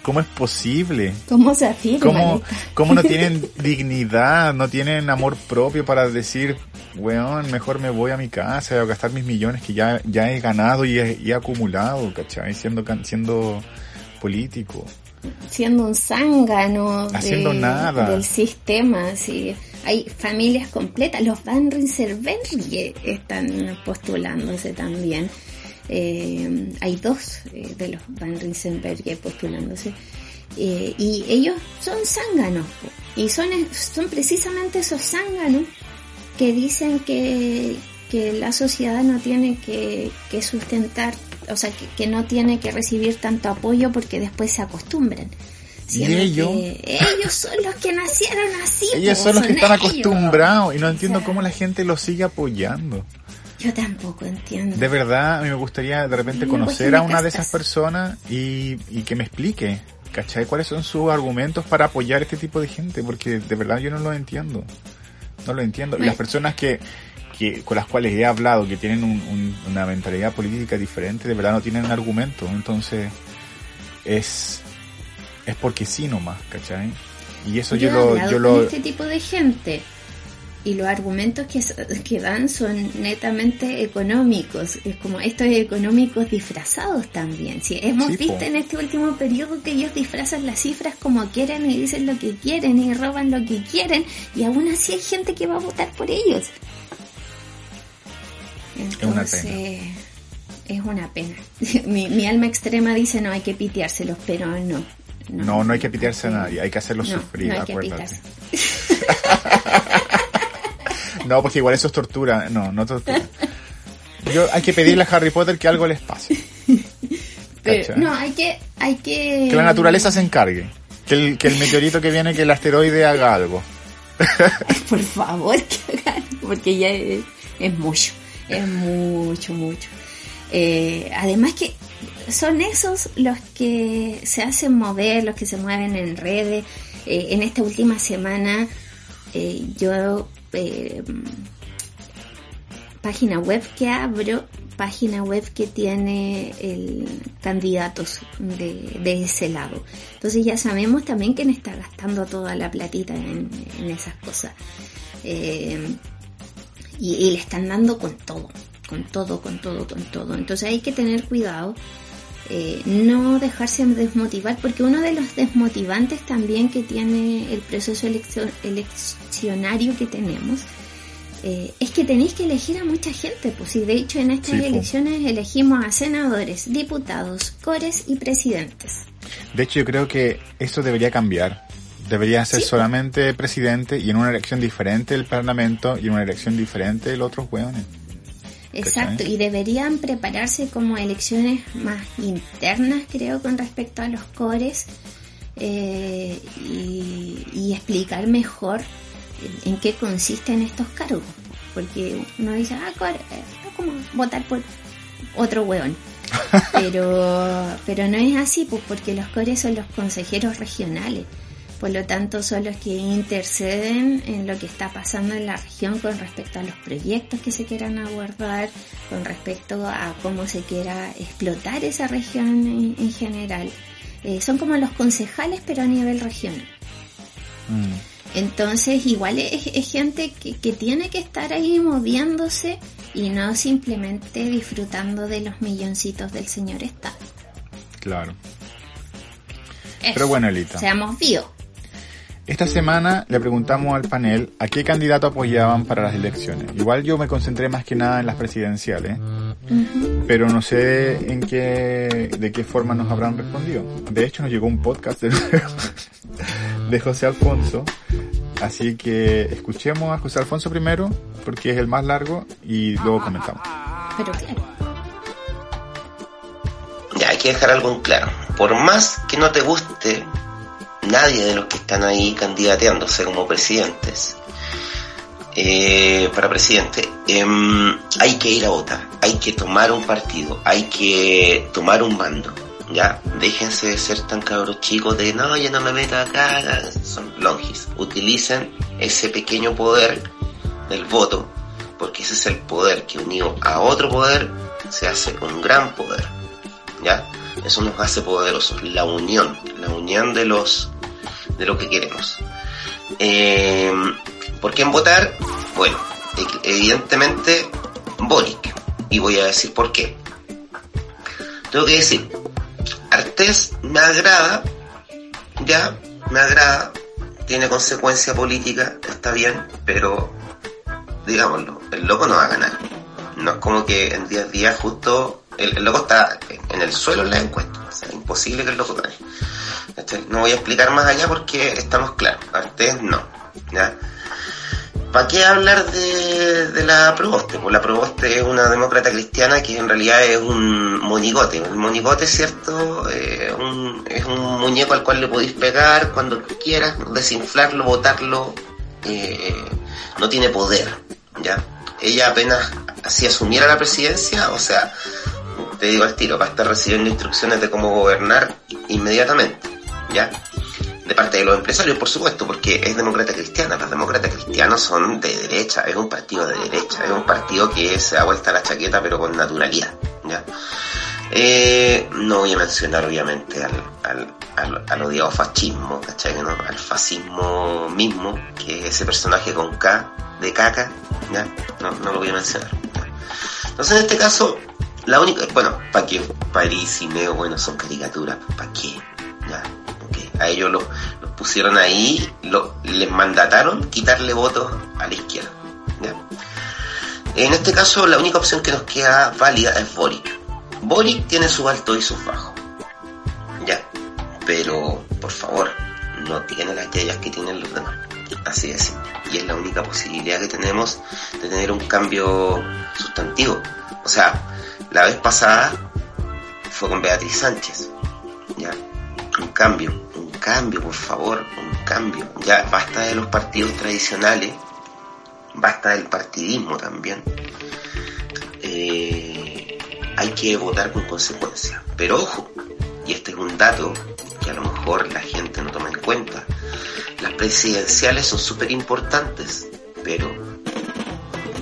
¿Cómo es posible?
¿Cómo se afirma?
¿Cómo, ¿Cómo no tienen dignidad, no tienen amor propio para decir, weón, mejor me voy a mi casa a gastar mis millones que ya, ya he ganado y he, acumulado, ¿cachai? Siendo, siendo político.
siendo un zángano
Haciendo nada.
del sistema. Sí. Hay familias completas. Los Van Rieselberg están postulándose también. Eh, hay dos eh, de los Van Rieselberg postulándose. Eh, y ellos son zánganos. Y son, son precisamente esos zánganos que dicen que, que la sociedad no tiene que, que sustentar, o sea, que, que no tiene que recibir tanto apoyo porque después se acostumbran. Siendo
ellos?
que ellos son los que nacieron así.
Ellos
po,
son los que están
ellos.
acostumbrados y no entiendo
O sea,
cómo la gente los sigue apoyando.
Yo tampoco entiendo.
De verdad, a mí me gustaría de repente
Me
conocer a una de esas personas y, y que me explique, ¿cachai? ¿Cuáles son sus argumentos para apoyar a este tipo de gente? Porque de verdad yo no lo entiendo. No lo entiendo. Y las personas que, que con las cuales he hablado, que tienen un- un- una mentalidad política diferente, de verdad no tienen argumentos. Entonces, es, es porque sí nomás, ¿cachai? Y eso yo, lo, yo
con
lo,
este tipo de gente y los argumentos que, que dan son netamente económicos. Es como estos económicos disfrazados también. Sí, hemos
Sí, po.
visto en este último periodo que ellos disfrazan las cifras como quieren y dicen lo que quieren y roban lo que quieren y aún así hay gente que va a votar por ellos.
una
Entonces, es una pena. mi, mi alma extrema dice no hay que piteárselos, pero no.
no, no hay que pitearse a nadie, hay que hacerlo
No,
sufrir,
no hay
acuérdate. No, porque igual eso es tortura. No, no tortura. Yo, hay que pedirle a Harry Potter que algo les pase.
No, hay que, hay que...
Que la naturaleza se encargue. Que el, que el meteorito que viene, que el asteroide haga algo.
Por favor, que hagan, porque ya es, es mucho, es mucho, mucho. Eh, además que son esos los que se hacen mover, los que se mueven en redes. Eh, en esta última semana eh, yo eh, página web que abro, página web que tiene el candidatos de, de ese lado. Entonces ya sabemos también quién está gastando toda la platita en, esas cosas. Eh, y, y le están dando con todo, con todo, con todo, con todo. Entonces hay que tener cuidado. Eh, no dejarse desmotivar, porque uno de los desmotivantes también que tiene el proceso eleccio- eleccionario que tenemos eh, es que tenéis que elegir a mucha gente, pues y de hecho en estas
Sí,
elecciones elegimos a senadores, diputados, cores y presidentes.
De hecho, yo creo que eso debería cambiar. Debería ser
Sí.
solamente presidente y en una elección diferente el parlamento y en una elección diferente el otros hueones.
Exacto, y deberían prepararse como elecciones más internas, creo, con respecto a los cores eh, y, y explicar mejor en, en qué consisten estos cargos. Porque uno dice, ah, core, eh, es como votar por otro hueón. Pero, pero no es así, pues porque los cores son los consejeros regionales. Por lo tanto, son los que interceden en lo que está pasando en la región con respecto a los proyectos que se quieran abordar, con respecto a cómo se quiera explotar esa región en, en general. Eh, son como los concejales, pero a nivel regional.
Mm.
Entonces, igual es, es gente que, que tiene que estar ahí moviéndose y no simplemente disfrutando de los milloncitos del señor Estado.
Claro.
Eso.
Pero bueno, Elita.
Seamos vivos.
Esta semana le preguntamos al panel a qué candidato apoyaban para las elecciones. Igual yo me concentré más que nada en las presidenciales, pero no sé en qué, de qué forma nos habrán respondido. De hecho, nos llegó un podcast de, de José Alfonso, así que escuchemos a José Alfonso primero, porque es el más largo, y luego comentamos.
Pero claro.
Ya, hay que dejar algo en claro. Por más que no te guste nadie de los que están ahí candidateándose como presidentes, eh, para presidente, em, hay que ir a votar, hay que tomar un partido, hay que tomar un bando. Ya, déjense de ser tan cabros chicos de no, yo no me meto acá, son longis. Utilicen ese pequeño poder del voto, porque ese es el poder que unido a otro poder se hace un gran poder. ¿ya? Eso nos hace poderosos, la unión, la unión de los de lo que queremos. Eh, ¿Por votar? Bueno, e- evidentemente Boric. Y voy a decir por qué. Tengo que decir, Artés me agrada, ya, me agrada, tiene consecuencia política, está bien, pero digámoslo, el loco no va a ganar. No es como que en 10 días justo el, loco está en el suelo en la encuesta. O sea, imposible que el loco gane. No voy a explicar más allá porque estamos claros. Artés no. ¿ya? ¿Para qué hablar de, la Proboste? Pues la Proboste es una demócrata cristiana que en realidad es un monigote. El monigote, ¿cierto? Eh, un- es un muñeco al cual le podéis pegar cuando quieras, desinflarlo, botarlo. eh, no tiene poder, ¿ya? Ella apenas así asumiera la presidencia, o sea, te digo al tiro, va a estar recibiendo instrucciones de cómo gobernar inmediatamente, ¿ya? De parte de los empresarios, por supuesto, porque es demócrata cristiana. Los demócratas cristianos son de derecha, es un partido de derecha, es un partido que se da vuelta la chaqueta pero con naturalidad, ¿ya? Eh, no voy a mencionar obviamente al, al, al, odiado fascismo, ¿cachai? ¿no? Al fascismo mismo, que es ese personaje con K de caca, ¿ya? No, no lo voy a mencionar. Entonces en este caso, la única, bueno, ¿para qué? París y Neo, bueno, son caricaturas, ¿para qué? ¿Ya? ok. A ellos los, pusieron ahí, lo, les mandataron quitarle votos a la izquierda, ¿ya? En este caso, la única opción que nos queda válida es Boric. Boric tiene sus altos y sus bajos. Ya. Pero, por favor, no tiene las yayas que tienen los demás. Así simple. Y es la única posibilidad que tenemos de tener un cambio sustantivo. O sea, la vez pasada fue con Beatriz Sánchez. Ya. Un cambio. Un cambio, por favor. Un cambio. Ya basta de los partidos tradicionales. Basta del partidismo también. Eh, hay que votar con consecuencia. Pero ojo, y este es un dato que a lo mejor la gente no toma en cuenta, las presidenciales son súper importantes, pero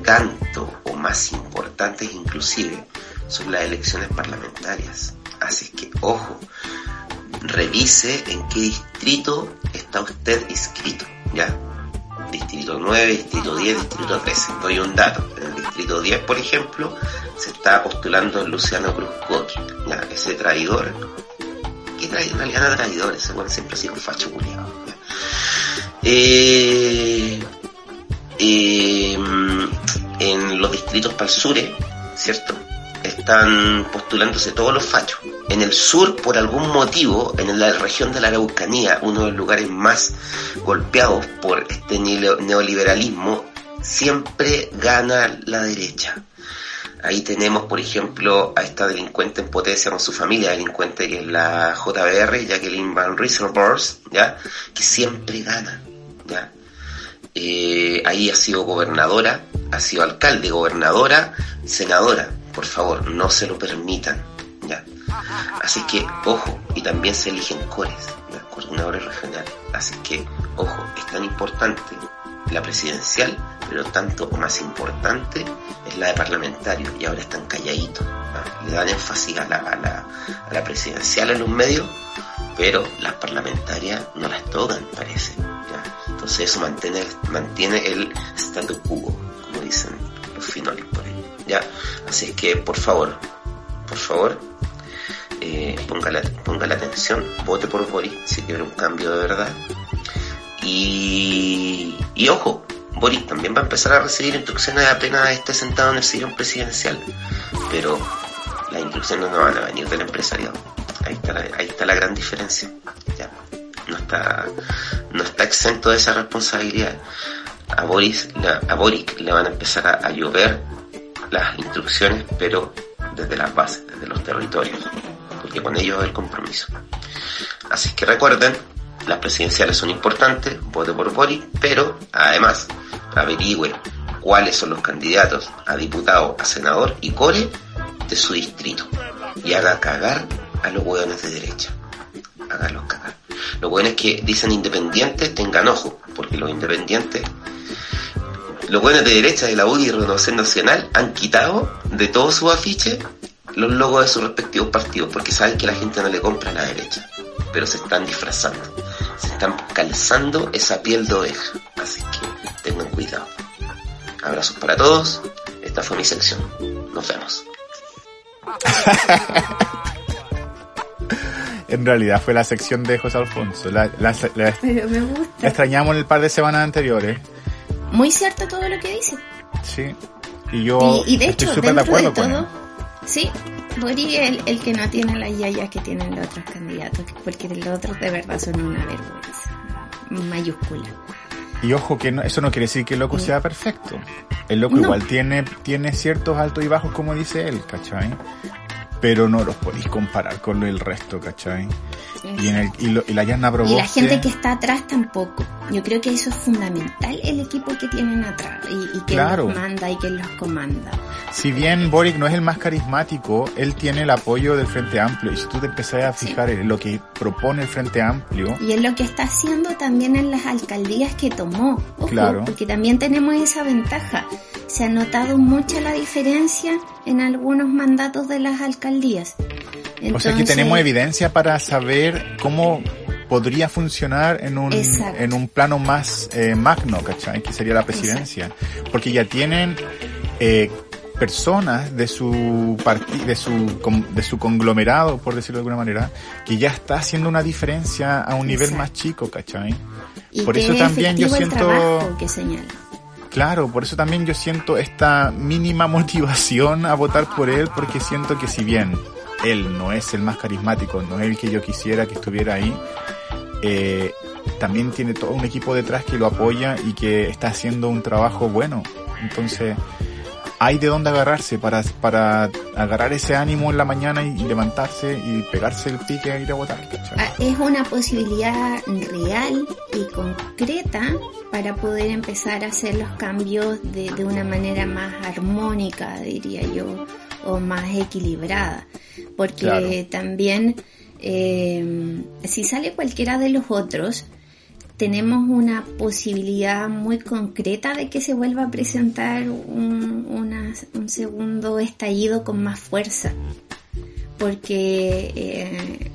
tanto o más importantes inclusive son las elecciones parlamentarias. Así que ojo, revise en qué distrito está usted inscrito, ¿ya? Distrito 9, Distrito 10, Distrito 13. Doy un dato. En el Distrito 10, por ejemplo, se está postulando Luciano Cruz ¿ya? Ese traidor. Que traidor, en realidad traidor, ese bueno siempre ha sido un facho culiado. Eh, eh, en los distritos para el sur, ¿cierto? Están postulándose todos los fachos, en el sur, por algún motivo, en la región de la Araucanía, uno de los lugares más golpeados por este neoliberalismo, siempre gana la derecha. Ahí tenemos, por ejemplo, a esta delincuente en potencia con su familia delincuente, que es la JBR, Jacqueline Van Rieselborst, ¿ya? Que siempre gana, ¿ya? Eh, ahí ha sido gobernadora, ha sido alcalde, gobernadora, senadora. Por favor, no se lo permitan, ¿ya? Así que, ojo, y también se eligen cores, ¿ya? coordinadores regionales. Así que, ojo, es tan importante la presidencial, pero tanto o más importante es la de parlamentario y ahora están calladitos. Le dan énfasis a la, a, la, la presidencial en los medios, pero las parlamentarias no las tocan, parece. Entonces eso mantiene, mantiene el status quo, como dicen los finolis por ahí. ¿Ya? Así que, por favor, por favor, eh, ponga, la, ponga la atención, vote por Boris si quiere un cambio de verdad y, y ojo, Boris también va a empezar a recibir instrucciones apenas esté sentado en el sillón presidencial. Pero las instrucciones no van a venir del empresariado. Ahí está la, ahí está la gran diferencia. Ya. No está, no está exento de esa responsabilidad. A Boris, a Boric le van a empezar a llover las instrucciones, pero desde las bases, desde los territorios, porque con ellos es el compromiso. Así que recuerden, las presidenciales son importantes, vote por Boric, pero además averigüe cuáles son los candidatos a diputado, a senador y core de su distrito y haga cagar a los hueones de derecha. Hágalos cagar. Los hueones que dicen independientes tengan ojo, porque los independientes, los hueones de derecha de la UDI y Renovación Nacional han quitado de todos sus afiches los logos de sus respectivos partidos, porque saben que la gente no le compra a la derecha, pero se están disfrazando, se están calzando esa piel de oveja, así que tengan cuidado. Abrazos para todos, esta fue mi sección, nos vemos.
En realidad fue la sección de José Alfonso. La, la- la-
Pero me
la
gusta.
extrañamos el par de semanas anteriores.
Muy cierto todo lo que dice.
Sí. Y yo
y, y de
estoy
hecho,
súper de
de
acuerdo con
todo,
él.
sí, Bori es el, el que no tiene las yayas que tienen los otros candidatos, porque los otros de verdad son una vergüenza mayúscula.
Y ojo que no- eso no quiere decir que el loco sea perfecto. El loco
No.
igual tiene, tiene ciertos altos y bajos como dice él, ¿cachai? Pero no los podéis comparar con el resto, ¿cachai? Y, en el, y, lo- y la Yana
Y
Proboste,
la gente que está atrás tampoco. Yo creo que eso es fundamental, el equipo que tienen atrás y, y que
Claro.
los manda y que los comanda.
si bien Boric no es el más carismático, él tiene el apoyo del Frente Amplio. Y si tú te empezás a fijar en lo que propone el Frente Amplio,
Y es lo que está haciendo también en las alcaldías que tomó. Ojo,
Claro.
Porque también tenemos esa ventaja. Se ha notado mucha la diferencia en algunos mandatos de las alcaldías.
O sea que tenemos evidencia para saber cómo podría funcionar en un,
Exacto.
en un plano más eh, magno, ¿cachai? Que sería la presidencia. Porque ya tienen eh, personas de su de su de su conglomerado, por decirlo de alguna manera, que ya está haciendo una diferencia a un nivel
Exacto.
más chico, ¿cachai?
y
por eso
es
también yo siento-
trabajo que señala.
Claro, por eso también yo siento esta mínima motivación a votar por él, porque siento que si bien él no es el más carismático, no es el que yo quisiera que estuviera ahí, eh, también tiene todo un equipo detrás que lo apoya y que está haciendo un trabajo bueno. Entonces, hay de dónde agarrarse para, para agarrar ese ánimo en la mañana y, levantarse y pegarse el pique e ir a votar.
Ah, Es una posibilidad real y concreta para poder empezar a hacer los cambios de, de una manera más armónica, diría yo, o más equilibrada. Porque
Claro.
también, eh, si sale cualquiera de los otros, tenemos una posibilidad muy concreta de que se vuelva a presentar un, segundo estallido con más fuerza. Porque eh,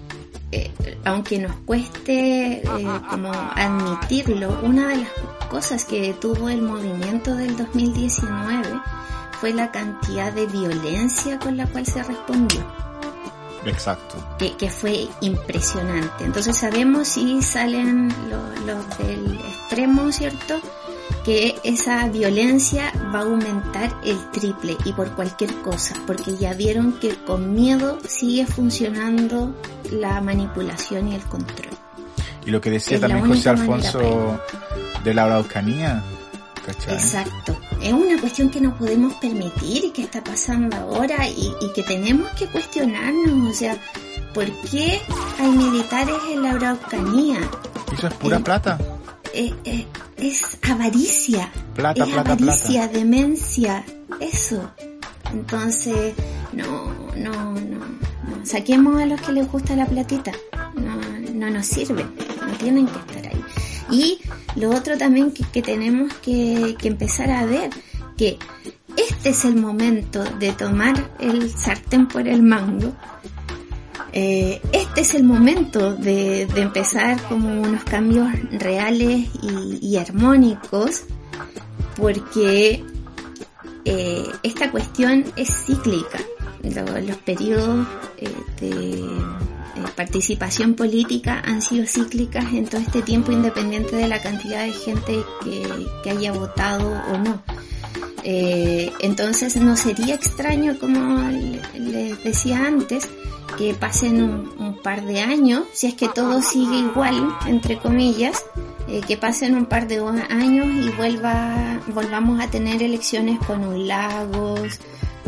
eh, aunque nos cueste eh, como admitirlo, una de las cosas que detuvo el movimiento del 2019 fue la cantidad de violencia con la cual se respondió
Exacto.
que, que fue impresionante. Entonces sabemos si salen lo- los del extremo, ¿cierto? que esa violencia va a aumentar el triple y por cualquier cosa, porque ya vieron que con miedo sigue funcionando la manipulación y el control.
Y lo que decía
Es
también José Alfonso de la Araucanía, ¿cachai?
Exacto. Es una cuestión que no podemos permitir y que está pasando ahora y, y que tenemos que cuestionarnos. O sea, ¿por qué hay militares en la Araucanía?
Eso es pura
El-
plata.
Eh, eh, es avaricia.
Plata,
es
plata,
avaricia, demencia, eso. Entonces, no, no, no, no. Saquemos a los que les gusta la platita. No, no nos sirve. No tienen que estar ahí. Y lo otro también que, que tenemos que, que empezar a ver, que este es el momento de tomar el sartén por el mango eh, este es el momento de, de empezar como unos cambios reales y, y armónicos porque eh, esta cuestión es cíclica. Lo- los periodos eh, de eh, participación política han sido cíclicas en todo este tiempo independiente de la cantidad de gente que, haya votado o no. Eh, entonces no sería extraño, como le- les decía antes, que pasen un, un par de años, si es que todo sigue igual, entre comillas, eh, que pasen un par de años y vuelva, volvamos a tener elecciones con un Lagos,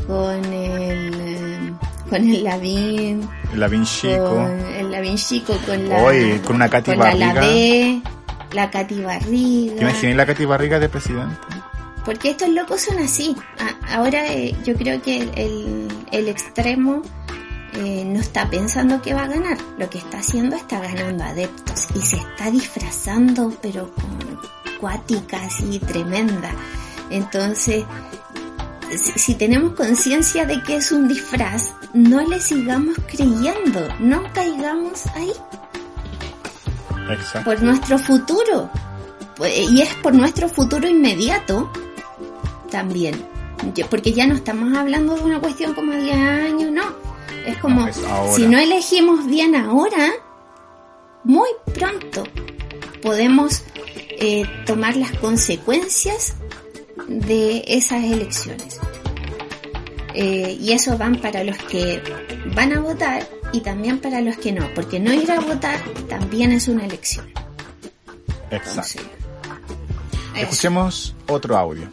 con el, eh, con el Lavín,
La Vinchico.
con el Lavín Chico, con la,
Oye, con una Katy
con la. Lavé, la Katy Barriga.
¿Te imaginas la Katy Barriga de presidente?
Porque estos locos son así. Ahora eh, yo creo que el, el- el extremo eh, no está pensando que va a ganar. Lo que está haciendo está ganando adeptos y se está disfrazando, pero con cuática así tremenda. Entonces, si, si tenemos conciencia de que es un disfraz, no le sigamos creyendo, no caigamos ahí
Exacto.
por nuestro futuro. Pues, Y es por nuestro futuro inmediato también. Porque ya no estamos hablando de una cuestión como de años, no. Es como,
No, es ahora.
si no elegimos bien ahora, muy pronto podemos eh, tomar las consecuencias de esas elecciones. Eh, y eso van para los que van a votar y también para los que no, porque no ir a votar también es una elección.
Exacto.
Entonces.
Escuchemos otro audio.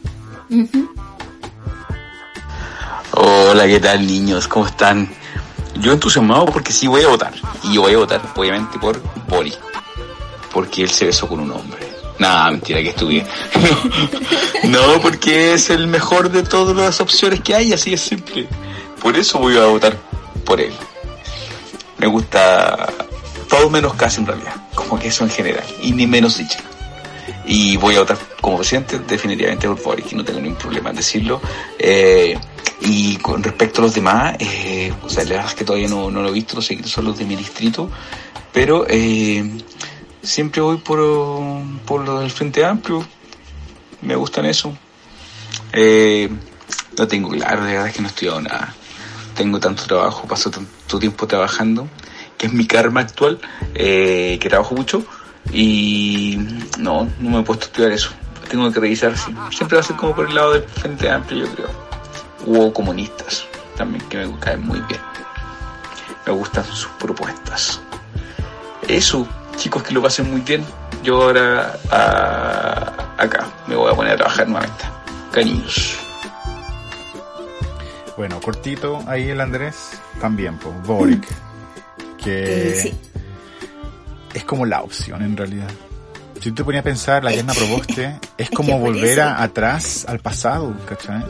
Hola, ¿qué tal niños? ¿Cómo están? Yo entusiasmado porque sí voy a votar. Y yo voy a votar, obviamente, por Boris. Porque él se besó con un hombre. Nada, mentira, que estudié. no, porque es el mejor de todas las opciones que hay, así es simple. Por eso voy a votar por él. Me gusta todo menos casi en realidad, como que eso en general, y ni menos dicha. Y voy a votar como presidente definitivamente por Boric, no tengo ningún problema en decirlo. Eh, y con respecto a los demás, eh, o sea, la verdad es que todavía no, no lo he visto, los seguidores son los de mi distrito, pero eh, siempre voy por, por lo del Frente Amplio, me gustan eso. Eh, no tengo claro, de verdad es que no he estudiado nada. Tengo tanto trabajo, paso tanto tiempo trabajando, que es mi karma actual, eh, que trabajo mucho, y no, no me he puesto a estudiar eso. Tengo que revisar, siempre va a ser como por el lado del Frente Amplio, yo creo. O comunistas, también, que me caen muy bien. Me gustan sus propuestas. Eso, chicos, que lo pasen muy bien. Yo ahora a- acá me voy a poner a trabajar nuevamente. Cariños.
Bueno, cortito ahí el Andrés también, pues, Boric. Que
Eh, sí.
es como la opción en realidad. Si tú te ponías a pensar, la
Es
Yerna Proboste es
es que
como volver a- atrás al pasado, ¿cachai?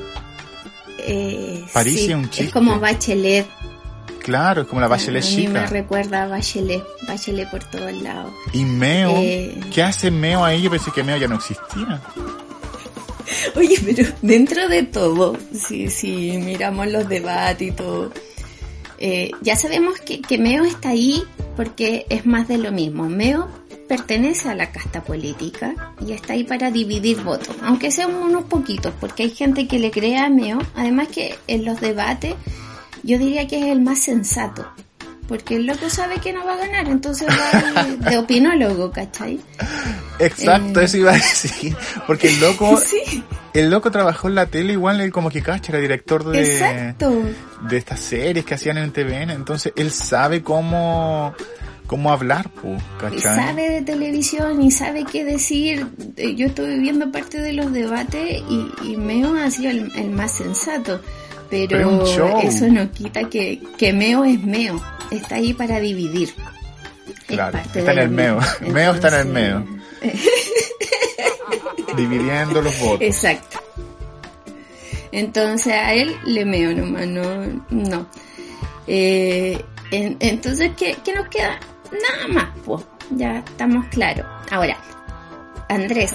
Eh,
París
sí,
es un
Es
chiste.
como Bachelet.
Claro, es como la Bachelet
a mí me recuerda a Bachelet. Bachelet por todos lados.
Y Meo,
Eh.
¿qué hace Meo ahí? Yo pensé que Meo ya no existía.
Oye, pero dentro de todo, si, si miramos los debates y todo, eh, ya sabemos que, que Meo está ahí porque es más de lo mismo. Meo pertenece a la casta política y está ahí para dividir votos, aunque sean unos poquitos, porque hay gente que le cree a Meo, además que en los debates yo diría que es el más sensato, porque el loco sabe que no va a ganar, entonces va de, de opinólogo, ¿cachai?
Exacto,
Eh.
eso iba a decir. Porque el loco,
Sí,
el loco trabajó en la tele igual, él como que cacha, era director de,
exacto.
de estas series que hacían en TVN, entonces él sabe cómo, cómo hablar, pues, ¿cachai?
sabe de televisión y sabe qué decir. Eh, Yo estuve viendo parte de los debates y, y Meo ha sido el, el más sensato. Pero, eso no quita que, que Meo es Meo. Está ahí para dividir.
Claro, está en el Meo. Meo está en el
Entonces,
Dividiendo los votos.
Exacto. Entonces a él le meo nomás, no. no. Eh, en- entonces, ¿qué, qué nos queda? Nada más, pues. Ya estamos claros. Ahora, Andrés,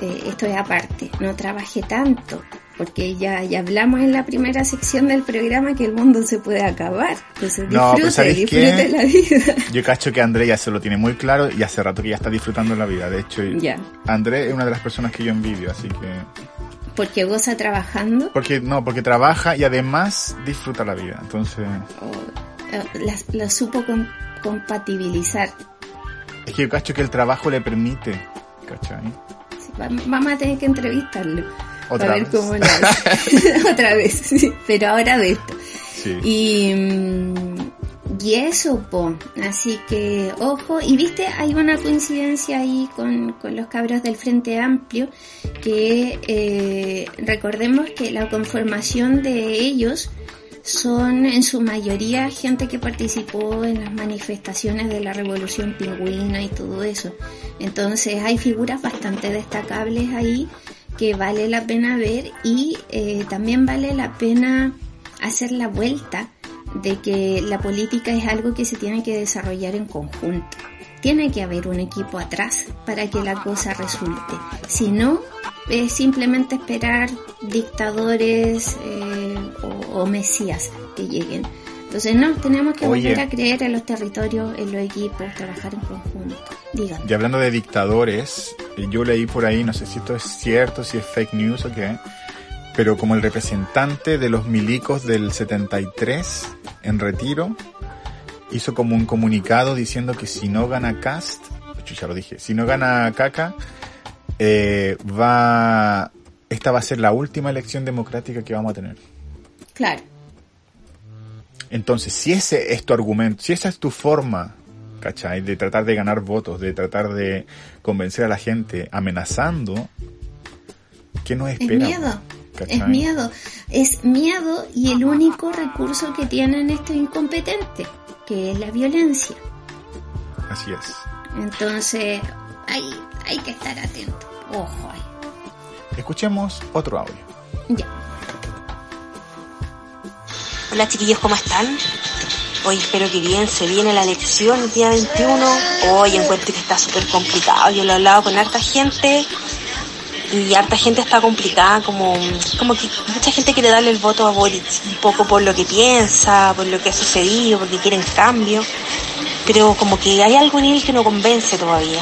eh, esto es aparte, no trabajé tanto, porque ya, ya hablamos en la primera sección del programa que el mundo se puede acabar. Entonces
No,
disfrute,
pues, ¿sabes
disfrute
qué?
la vida.
Yo cacho que André ya se lo tiene muy claro y hace rato que ya está disfrutando la vida. De hecho,
ya,
André es una de las personas que yo envidio, así que...
porque goza trabajando.
Porque, no, porque trabaja y además disfruta la vida. Entonces,
o, eh, lo supo com- compatibilizar.
es que yo cacho que el trabajo le permite, ¿cachai?
Sí, va- Vamos a tener que entrevistarlo.
Otra
para ver
vez.
cómo lo hace. Otra vez, sí, pero ahora de esto.
Sí.
Y, mm, y eso, po. Así que, ojo. Y viste, hay una coincidencia ahí con, con los cabros del Frente Amplio, que eh, recordemos que la conformación de ellos son en su mayoría gente que participó en las manifestaciones de la Revolución Pingüina y todo eso. Entonces hay figuras bastante destacables ahí que vale la pena ver y eh, también vale la pena hacer la vuelta de que la política es algo que se tiene que desarrollar en conjunto. Tiene que haber un equipo atrás para que la cosa resulte. Si no, es simplemente esperar dictadores eh, o, o mesías que lleguen. Entonces no, tenemos que
Oye.
volver a creer en los territorios, en los equipos, trabajar en conjunto. Díganme.
Y hablando de dictadores, eh, yo leí por ahí, no sé si esto es cierto, si es fake news o qué, pero como el representante de los milicos del 73 en retiro, hizo como un comunicado diciendo que si no gana Cast, ya lo dije, si no gana Caca, eh, va, esta va a ser la última elección democrática que vamos a tener.
Claro.
Entonces, si ese es tu argumento, si esa es tu forma, ¿cachai? De tratar de ganar votos, de tratar de convencer a la gente amenazando, ¿qué nos
Es
espera?
miedo.
¿cachai?
Es miedo. Es miedo y el único recurso que tienen estos incompetentes, que es la violencia.
Así es.
Entonces, hay, hay que estar atento. Ojo ahí.
Escuchemos otro audio.
Ya.
Hola chiquillos, ¿cómo están? Hoy espero que bien, se viene la elección el día 21. Hoy encuentro que está súper complicado. Yo lo he hablado con harta gente y harta gente está complicada, como, como que mucha gente quiere darle el voto a Boric, un poco por lo que piensa, por lo que ha sucedido, porque quieren cambio, pero como que hay algo en él que no convence todavía.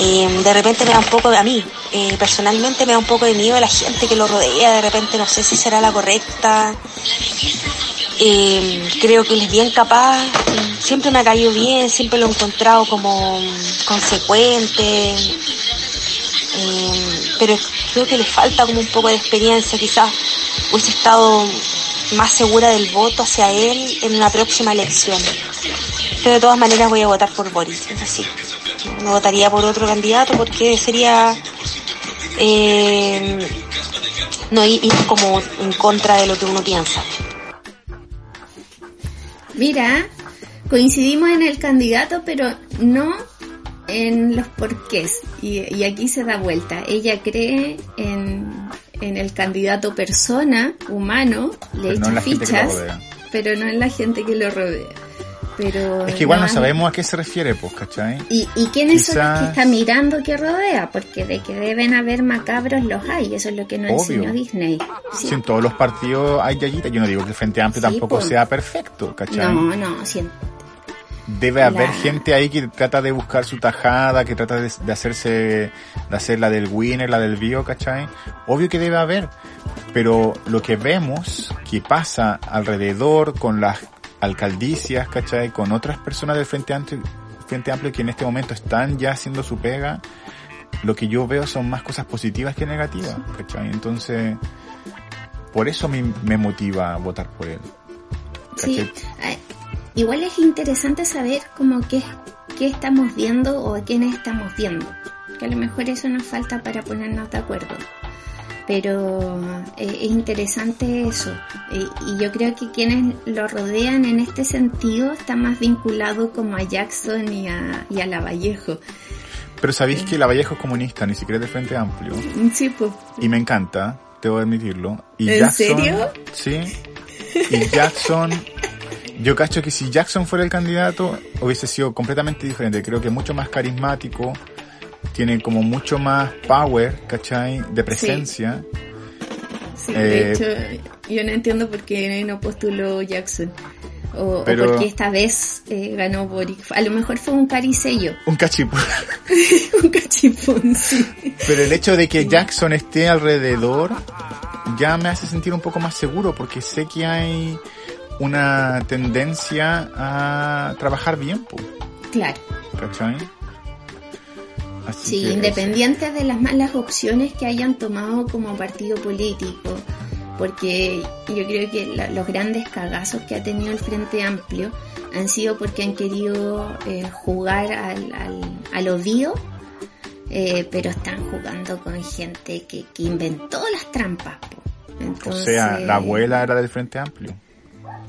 Eh, de repente me da un poco, a mí, eh, personalmente me da un poco de miedo a la gente que lo rodea, de repente no sé si será la correcta. Eh, creo que él es bien capaz, siempre me ha caído bien, siempre lo he encontrado como mm, consecuente, eh, pero creo que le falta como un poco de experiencia, quizás hubiese estado más segura del voto hacia él en una próxima elección. Pero de todas maneras voy a votar por Boris, es así. No votaría por otro candidato porque sería eh, no ir ir como en contra de lo que uno piensa.
Mira, coincidimos en el candidato, pero no en los porqués. Y, y aquí se da vuelta. Ella cree en, en el candidato persona, humano, le
Pero
echa fichas, pero no en la gente que lo rodea. Pero
Es que igual no sabemos a qué se refiere, pues, ¿cachai?
¿Y, y quiénes son los que está mirando que rodea? Porque de que deben haber macabros los hay, eso es lo que nos
Obvio.
enseñó Disney. Sí.
Si en todos los partidos hay yayitas, yo no digo que el Frente Amplio
Sí,
tampoco sea perfecto, ¿cachai?
No, no, sí,
Debe haber
La-
gente ahí que trata de buscar su tajada, que trata de, de hacerse, de hacer la del winner, la del bio, ¿cachai? Obvio que debe haber, pero lo que vemos que pasa alrededor con las alcaldicias, ¿cachai? Con otras personas del Frente Amplio, Frente Amplio que en este momento están ya haciendo su pega, lo que yo veo son más cosas positivas que negativas, ¿cachai? Entonces, por eso me, me motiva a votar por él.
Sí,
¿cachai?
eh, igual es interesante saber como qué, qué estamos viendo o a quiénes estamos viendo. Que a lo mejor eso nos falta para ponernos de acuerdo. Pero eh, es interesante eso. Eh, y yo creo que quienes lo rodean en este sentido está más vinculado como a Jackson y a, y a Lavallejo.
Pero sabéis que Lavallejo es comunista, ni siquiera es del Frente Amplio.
Sí, pues.
Y me encanta, debo admitirlo. Y
¿En serio?
Sí. Y Jackson, yo cacho que si Jackson fuera el candidato, hubiese sido completamente diferente. Creo que mucho más carismático, tiene como mucho más power, ¿cachai? De presencia.
Sí,
Eh,
de hecho, yo no entiendo por qué no postuló Jackson. O, o
Pero-
por qué esta vez eh, ganó Boric. A lo mejor fue un caricello,
Un cachipo.
un cachipón, sí.
Pero el hecho de que Jackson esté alrededor ya me hace sentir un poco más seguro porque sé que hay una tendencia a trabajar bien, po,
Claro,
¿cachai? Así
sí, independiente de las malas opciones que hayan tomado como partido político. Porque yo creo que la- los grandes cagazos que ha tenido el Frente Amplio han sido porque han querido eh, jugar al, al, al odio eh, pero están jugando con gente que, que inventó las trampas.
O sea, la abuela era del Frente Amplio.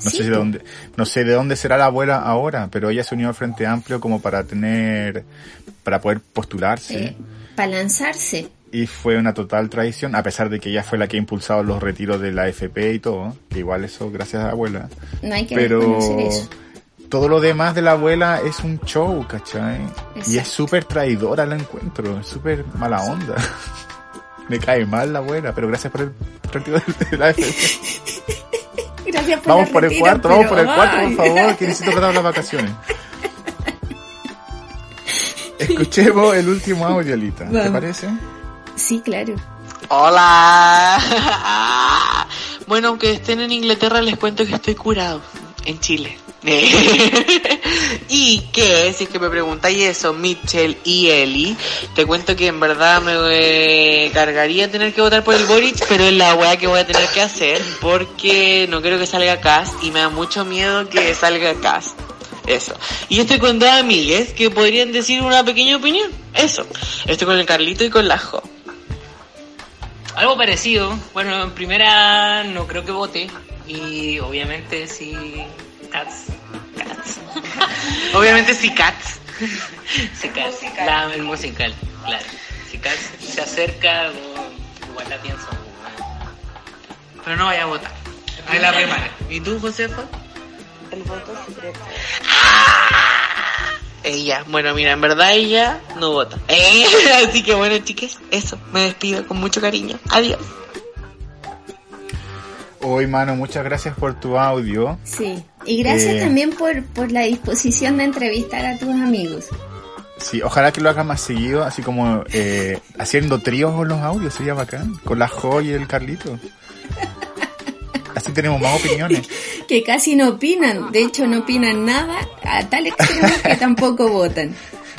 No
Sí,
sé de dónde, no sé de dónde será la abuela ahora, pero ella se unió al Frente Amplio como para tener, para poder postularse.
para lanzarse.
Y fue una total traición, a pesar de que ella fue la que ha impulsado los retiros de la FP y todo, que igual eso gracias a la abuela.
No hay que
Pero
eso.
todo lo demás de la abuela es un show, ¿cachai? Y es súper traidora el encuentro, es súper mala onda. Me cae mal la abuela, pero gracias por el retiro de la FP.
Gracias por
Vamos por el
retiro,
cuarto, vamos por el cuarto,
ay.
por favor, que necesito tratar las vacaciones. Escuchemos el último audio, Alita. ¿Te
Vamos.
parece?
Sí, claro.
Hola. Bueno, aunque estén en Inglaterra, les cuento que estoy curado en Chile. y que, si es que me preguntáis eso, Mitchell y Eli, te cuento que en verdad me eh, cargaría tener que votar por el Boric, pero es la weá que voy a tener que hacer porque no quiero que salga Cast y me da mucho miedo que salga Cast. Eso. Y estoy con dos amigues que podrían decir una pequeña opinión. Eso. Estoy con el Carlito y con la Jo.
Algo parecido. Bueno, en primera no creo que vote. Y obviamente si Cats. Cats.
Obviamente si Cats.
Si Cats. La, el musical, claro. Si Cats se acerca, o- igual la pienso.
Pero no vaya a votar. Ahí la primaria. ¿Y tú, Josefa?
El voto secreto.
Ella. Bueno, mira, en verdad ella no vota. Eh, Así que bueno, chiques, eso. Me despido con mucho cariño. Adiós.
Hoy, mano, muchas gracias por tu audio.
Sí. Y gracias
Eh.
también por, por la disposición de entrevistar a tus amigos.
Sí, ojalá que lo hagas más seguido, así como eh, haciendo tríos con los audios, sería bacán. Con la Jo y el Carlito. Así tenemos más opiniones.
Que casi no opinan. De hecho, no opinan nada a tal extremo que tampoco votan.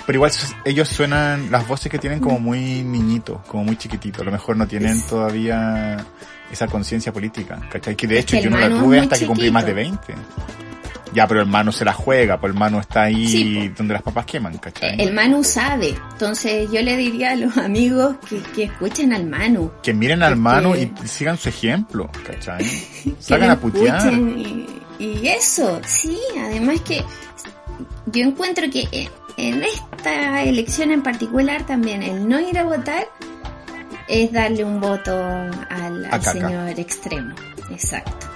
Pero igual ellos suenan, las voces que tienen como muy niñitos, como muy chiquititos. A lo mejor no tienen todavía esa conciencia política, ¿cachai? Que de hecho yo no la tuve hasta que cumplí más de
chiquito.
20. Ya, pero el hermano se la juega, pues el hermano está ahí
Sí,
donde las papas queman, ¿cachai?
El Manu sabe. Entonces yo le diría a los amigos que, que escuchen al Manu.
Que miren al hermano y sigan su ejemplo, ¿cachai? Salgan a putear.
Y, y eso, sí, además que yo encuentro que e- en esta elección en particular también el no ir a votar es darle un voto al, señor extremo. Exacto.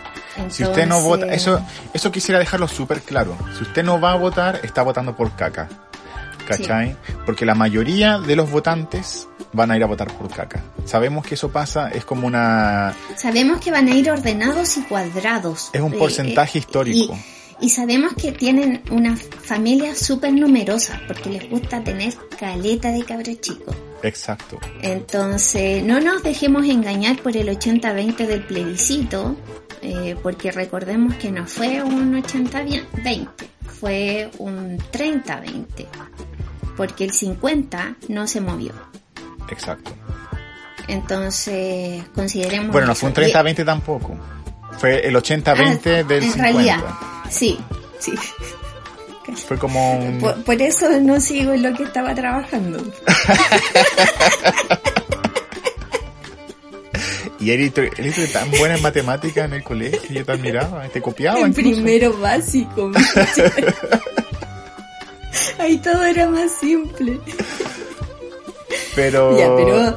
Si usted no vota, eso, eso quisiera dejarlo súper claro. Si usted no va a votar, está votando por caca. ¿Cachai? Porque la mayoría de los votantes van a ir a votar por caca. Sabemos que eso pasa, es como una...
Sabemos que van a ir ordenados y cuadrados.
Es un
Eh,
porcentaje
eh,
histórico.
Y, y sabemos que tienen una familia súper numerosa porque les gusta tener caleta de cabros chicos.
Exacto.
Entonces, no nos dejemos engañar por el 80-20 del plebiscito, eh, porque recordemos que no fue un 80-20, fue un 30-20, porque el 50 no se movió.
Exacto.
Entonces, consideremos...
Bueno, no fue un
Y-
30-20 tampoco. Fue el 80-20
Ah,
del
en
50.
realidad, sí, sí.
Fue como un...
Por, por eso no sigo en lo que estaba trabajando.
Y él hizo tan buena en matemáticas en el colegio, yo te admiraba, te copiaba
en
incluso.
primero básico. Ahí todo era más simple.
Pero...
Ya, pero,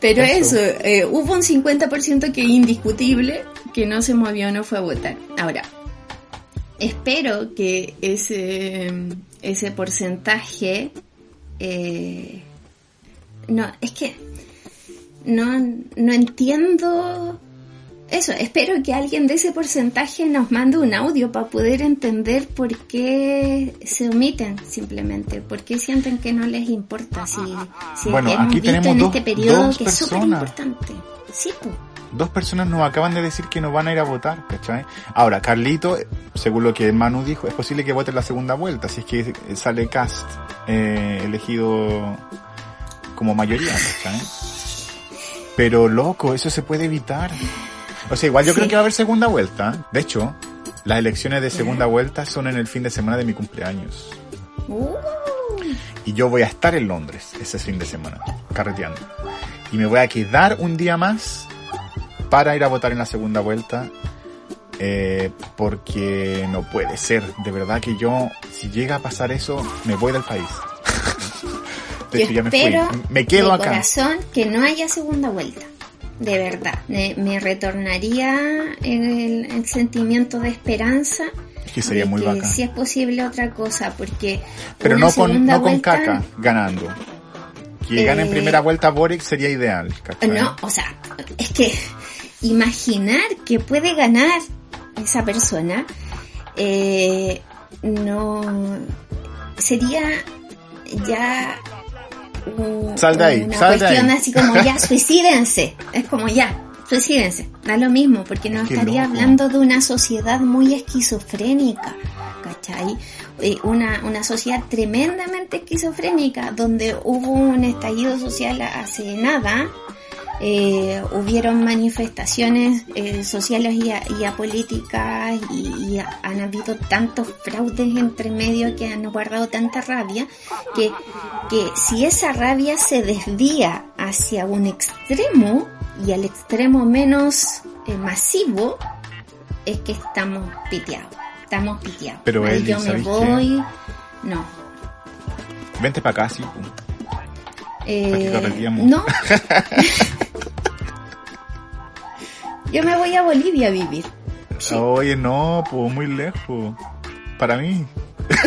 pero
Eso.
eso, eh, hubo un 50% que es indiscutible que no se movió, no fue a votar. Ahora, espero que ese, ese porcentaje, eh, no, es que no, no entiendo eso. Espero que alguien de ese porcentaje nos mande un audio para poder entender por qué se omiten simplemente, por qué sienten que no les importa. Si, si
Bueno,
hemos
aquí
visto
tenemos
en
dos-
este periodo que es súper importante. Sí.
Dos personas nos acaban de decir que no van a ir a votar, ¿cachai? Ahora, Carlito, según lo que Manu dijo, es posible que vote en la segunda vuelta, si es que sale Cast eh, elegido como mayoría, ¿cachai? Pero loco, eso se puede evitar. O sea, igual yo
Sí.
creo que va a haber segunda vuelta. De hecho, las elecciones de segunda vuelta son en el fin de semana de mi cumpleaños.
Uh,
Y yo voy a estar en Londres ese fin de semana, carreteando. Y me voy a quedar un día más para ir a votar en la segunda vuelta. eh, porque no puede ser. De verdad que yo, si llega a pasar eso, me voy del país. De
yo
ya me fui.
espero
Me quedo
de
acá.
corazón que no haya segunda vuelta. De verdad. Me, me retornaría el, el sentimiento de esperanza.
Es que sería muy bacán.
si es posible otra cosa, porque
Pero no con, no con
vuelta-
caca ganando. Que gane en
Eh,
primera vuelta Boric sería ideal. ¿cachai?
No, o sea, es que imaginar que puede ganar esa persona eh, no sería ya un-
Sal de ahí,
una
sal de
cuestión
ahí.
así como ya suicídense, es como ya suicídense, da lo mismo porque nos estaría
loco.
hablando de una sociedad muy esquizofrénica, ¿cachai? Eh, Una, una sociedad tremendamente esquizofrénica donde hubo un estallido social hace nada eh, hubieron manifestaciones eh, sociales y, a- y apolíticas y, y ha- han habido tantos fraudes entre medio que han guardado tanta rabia que, que si esa rabia se desvía hacia un extremo y al extremo menos eh, masivo es que estamos piteados estamos piteados.
Pero, Eli,
yo me voy no.
Vente para acá, sí.
Eh, no. Yo me voy a Bolivia a vivir. Sí.
Oye, no, pues muy lejos. Para mí.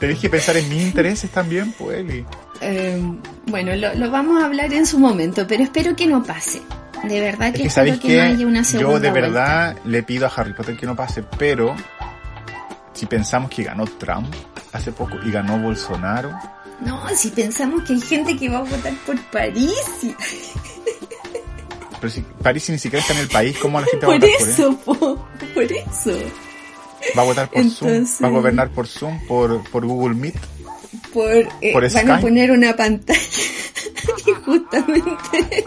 Tenés que pensar en mis intereses también, pues, Eli.
Eh, bueno, lo, lo vamos a hablar en su momento, pero espero que no pase. De verdad
Es
que,
que
espero que,
que
no haya una segunda
yo de
vuelta.
verdad le pido a Harry Potter que no pase, pero si pensamos que ganó Trump hace poco y ganó Bolsonaro,
No, si pensamos que hay gente que va a votar por París.
pero si París ni siquiera está en el país, ¿cómo la gente va a
Por
votar por él?
eso, po, por eso.
Va a votar por Zoom, va a gobernar por Zoom, por, por Google Meet.
Por, eh,
Por
van a poner una pantalla y justamente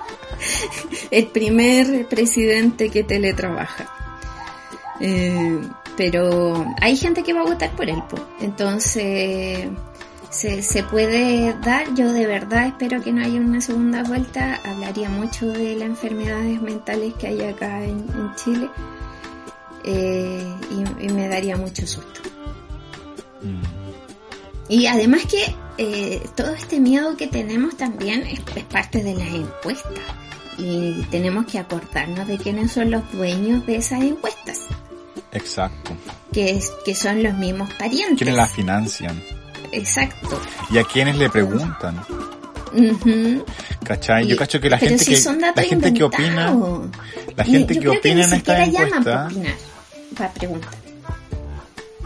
el primer presidente que teletrabaja. Eh, pero hay gente que va a votar por él, po. entonces se, se puede dar. Yo de verdad espero que no haya una segunda vuelta. Hablaría mucho de las enfermedades mentales que hay acá en, en Chile eh, y, y me daría mucho susto. Y además que eh, todo este miedo que tenemos también es, es parte de las encuestas. Y tenemos que acordarnos de quiénes son los dueños de esas encuestas,
Exacto.
que, es, que son los mismos parientes.
¿Quiénes la financian?
Exacto.
¿Y a quiénes le preguntan?
Ujú.
¿Cachai?
Y-
Yo cacho que la
pero
gente
si
que la gente que opina, la gente
yo
que opina en esta
para
encuesta,
opinar, para preguntar.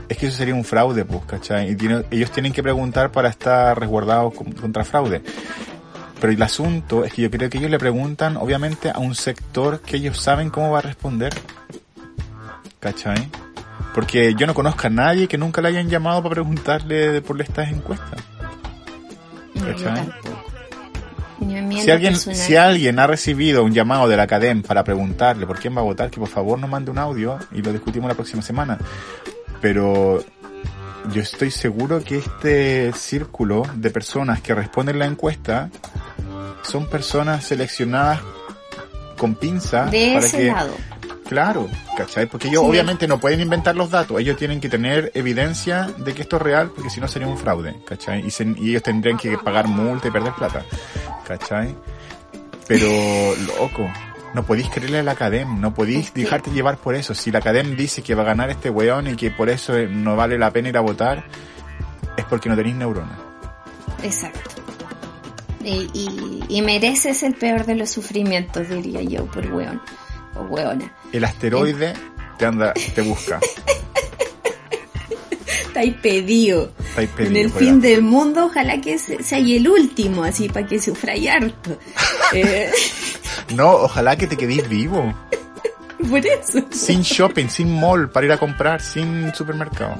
es que eso sería un fraude, pues, ¿cachai? Y tiene- ellos tienen que preguntar para estar resguardados con- contra fraude. Pero el asunto es que yo creo que ellos le preguntan, obviamente, a un sector que ellos saben cómo va a responder. ¿Cachai? Porque yo no conozco a nadie que nunca le hayan llamado para preguntarle de por estas encuestas. ¿Cachai? Si alguien,
personal.
si alguien ha recibido un llamado de la academia para preguntarle por quién va a votar, que por favor nos mande un audio y lo discutimos la próxima semana. Pero yo estoy seguro que este círculo de personas que responden la encuesta son personas seleccionadas con pinza
de
para
ese
que
lado.
Claro, ¿cachai? Porque ellos
Sí.
obviamente no pueden inventar los datos, ellos tienen que tener evidencia de que esto es real, porque si no sería un fraude, ¿cachai? Y, se- y ellos tendrían que pagar multa y perder plata, ¿cachai? Pero, loco, no podéis creerle a la academia, no podéis dejarte llevar por eso. Si la academia dice que va a ganar este weón y que por eso eh, no vale la pena ir a votar, es porque no tenéis neuronas.
Exacto. Y, y, y mereces el peor de los sufrimientos, diría yo, por weón. O weona.
El asteroide te anda, te busca.
Está ahí pedido.
Estáis
En el fin del mundo, ojalá que se- sea el último, así, para que sufráis harto. Eh,
No, ojalá que te quedéis vivo.
por eso.
Sin shopping, sin mall para ir a comprar, sin supermercado.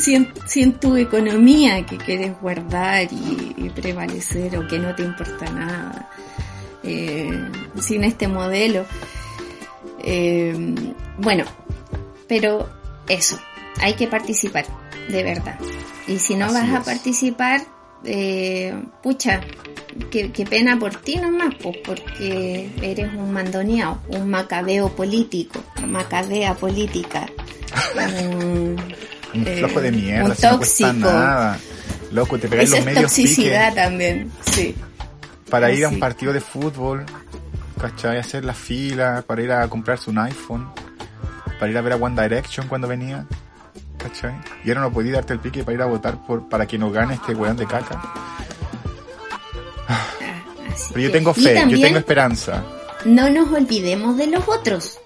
sin, sin tu economía que quieres guardar y, y prevalecer o que no te importa nada, eh, sin este modelo. Eh, bueno, pero eso, hay que participar, de verdad. Y si no
Así
vas a participar, eh, pucha, qué, qué pena por ti nomás, pues, porque eres un mandoneado, un macabeo político, una macabea política. un-
Un
Eh,
flojo de mierda,
un
si no cuesta
tóxico.
nada. Loco, te pegáis los
es
medios
toxicidad también, sí.
para ir a un partido de fútbol, ¿cachai? Hacer la fila, para ir a comprarse un iPhone, para ir a ver a One Direction cuando venía, ¿cachai? Y ahora no podía darte el pique para ir a votar por para que nos gane este weón de caca.
Ah, así
Pero yo tengo fe, yo tengo esperanza.
no nos olvidemos de los otros,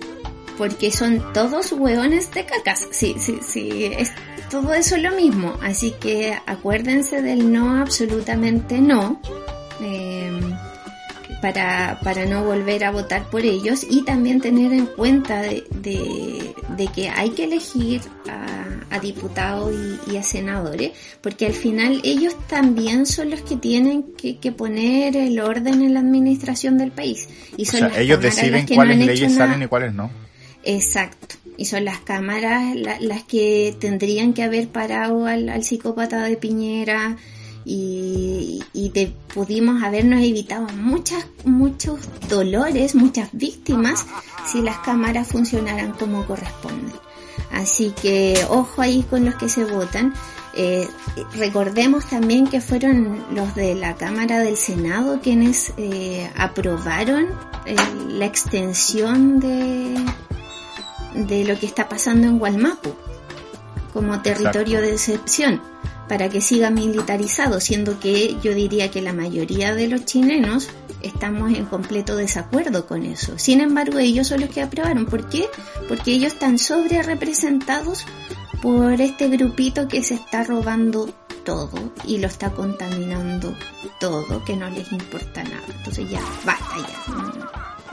porque son todos hueones de cacas. Sí, sí, sí, es todo eso lo mismo. Así que acuérdense del no, absolutamente no, eh, para, para no volver a votar por ellos y también tener en cuenta de, de, de que hay que elegir a, a diputados y, y a senadores, porque al final ellos también son los que tienen que, que poner el orden en la administración del país. Y
O
son
sea,
las
ellos deciden
no
cuáles leyes salen y cuáles no.
Exacto. Y son las cámaras la- las que tendrían que haber parado al, al psicópata de Piñera y, y te pudimos habernos evitado muchas, muchos dolores, muchas víctimas si las cámaras funcionaran como corresponden. Así que ojo ahí con los que se votan. Eh, recordemos también que fueron los de la Cámara del Senado quienes eh, aprobaron eh, la extensión de, de lo que está pasando en Gualmapu como territorio de excepción para que siga militarizado, siendo que yo diría que la mayoría de los chilenos estamos en completo desacuerdo con eso. Sin embargo, ellos son los que aprobaron. ¿Por qué? Porque ellos están sobre representados por este grupito que se está robando todo y lo está contaminando todo, que no les importa nada. Entonces ya, basta ya.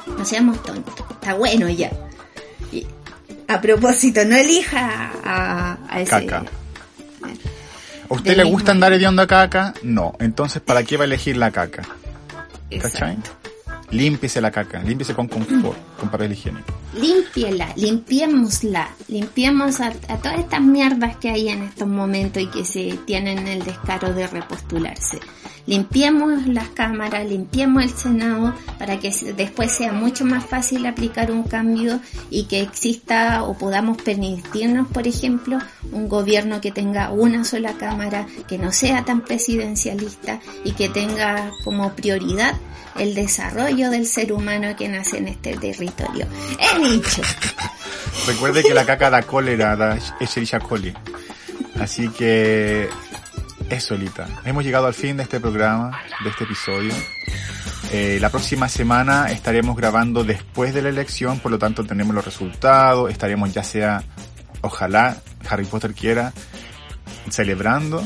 No, no seamos tontos. Está bueno ya. Y, a propósito, no elija a, a ese...
Caca. ¿A usted le gusta andar hediondo a caca? No. Entonces, ¿para qué va a elegir la caca? ¿Cachai?
Exacto.
Límpiese la caca, límpiese con confort, con papel higiénico.
Límpiela, limpiémosla, limpiemos a, a todas estas mierdas que hay en estos momentos y que se tienen el descaro de repostularse. Limpiemos las cámaras, limpiemos el Senado para que después sea mucho más fácil aplicar un cambio y que exista o podamos permitirnos, por ejemplo, un gobierno que tenga una sola cámara, que no sea tan presidencialista y que tenga como prioridad el desarrollo del ser humano que nace en este territorio. He dicho.
Recuerde que la caca da cólera, da Escherichia coli. Así que eso, Lita. Hemos llegado al fin de este programa, de este episodio. Eh, la próxima semana estaremos grabando después de la elección, por lo tanto tenemos los resultados, estaremos ya sea, ojalá, Harry Potter quiera, celebrando.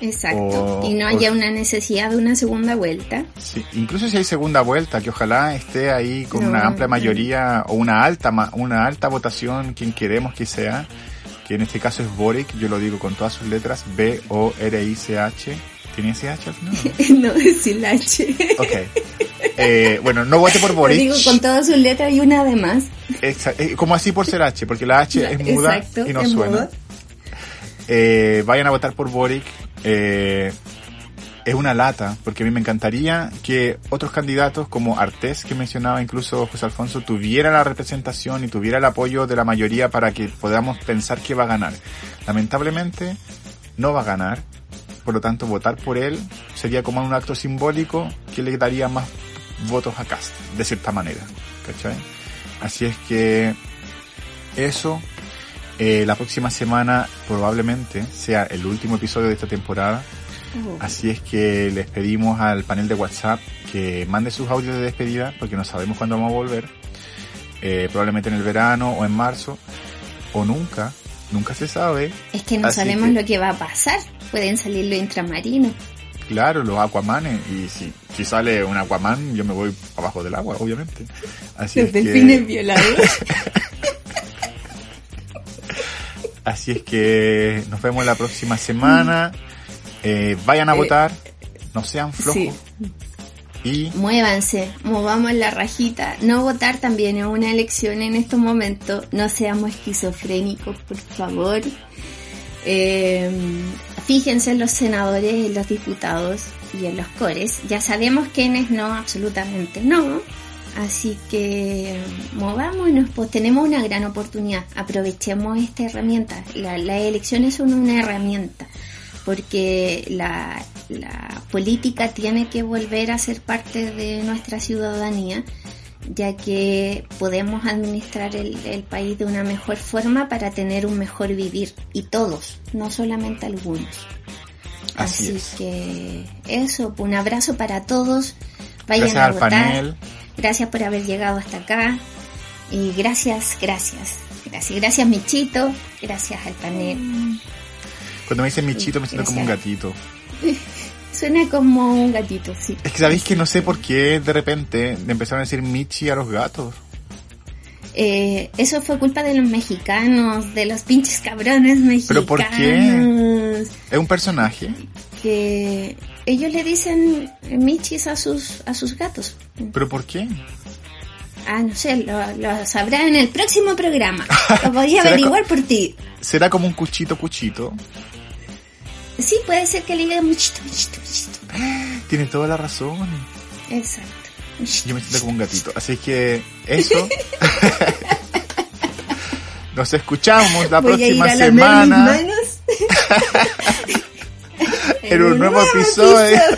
Exacto.
O-
y no
o-
haya una necesidad de una segunda vuelta.
Sí, incluso si hay segunda vuelta, que ojalá esté ahí con
No,
una amplia mayoría o una alta una alta votación quien queremos que sea, que en este caso es Boric, yo lo digo con todas sus letras, B O R I C H. ¿Tiene ese H al final?
no decir la H.
Ok. Eh, bueno, no vote por
Lo
Boric.
digo con todas sus letras y una además.
Exa- eh, como así por ser H, porque la H es muda
Exacto,
y no
es
suena. Eh, vayan a votar por Boric. Eh, es una lata, porque a mí me encantaría que otros candidatos como Artés, que mencionaba incluso José Alfonso, tuviera la representación y tuviera el apoyo de la mayoría para que podamos pensar que va a ganar. Lamentablemente, no va a ganar. Por lo tanto, votar por él sería como un acto simbólico que le daría más votos a Cast, de cierta manera. ¿Cachai? Así es que eso, eh, la próxima semana probablemente sea el último episodio de esta temporada. Así es que les pedimos al panel de WhatsApp que mande sus audios de despedida porque no sabemos cuándo vamos a volver. Eh, probablemente en el verano o en marzo o nunca. Nunca se sabe.
Es que no
Así
sabemos
que-
lo que va a pasar. Pueden salir los intramarinos.
Claro, los Aquamanes. Y si, si sale un Aquaman, yo me voy abajo del agua, obviamente. Así
Los
es que-
delfines violadores.
Así es que nos vemos la próxima semana. Eh, vayan a
Eh,
votar. No sean flojos.
sí.
Y
Muévanse, movamos la rajita. No votar también es una elección en estos momentos. No seamos esquizofrénicos, por favor. Eh, fíjense en los senadores, en los diputados y en los cores. Ya sabemos quiénes no, absolutamente no. Así que movámonos, pues tenemos una gran oportunidad. Aprovechemos esta herramienta. La- las elecciones son una herramienta porque la, la política tiene que volver a ser parte de nuestra ciudadanía, ya que podemos administrar el, el país de una mejor forma para tener un mejor vivir, y todos, no solamente algunos.
Así
Así,
es.
que eso, un abrazo para todos, vayan
gracias
a
al
votar,
panel.
Gracias por haber llegado hasta acá, y gracias, gracias, gracias, gracias Michito, gracias al panel.
Cuando me dicen Michito me siento como un gatito.
Suena como un gatito, sí.
Es que sabéis que no sé por qué de repente le empezaron a decir Michi a los gatos.
Eh, eso fue culpa de los mexicanos, de los pinches cabrones mexicanos.
¿Pero por qué? Es un personaje.
Que ellos le dicen michis a sus, a sus gatos.
¿Pero por qué?
Ah, no sé, lo, lo sabrá en el próximo programa. Lo voy a
¿Será
averiguar por ti.
¿Será como un cuchito cuchito?
Sí, puede ser que le diga muchito, muchito, muchito.
Tiene toda la razón.
Exacto.
Yo me siento como un gatito. Así que eso. Nos escuchamos la
Voy a ir
próxima
a mis
semana
manos.
en un nuevo episodio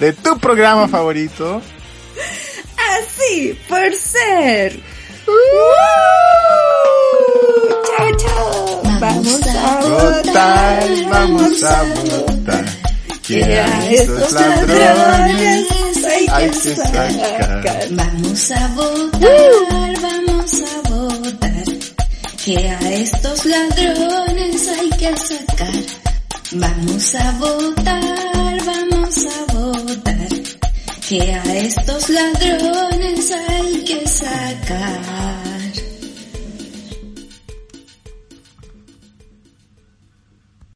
de tu programa favorito.
Así, por ser. Chao, chao. Vamos a
Votar, vamos a votar. Que a estos ladrones hay que sacar.
Vamos a votar, vamos a votar. Que a estos ladrones hay que sacar. Vamos a votar, vamos a votar. Que a estos ladrones hay que sacar.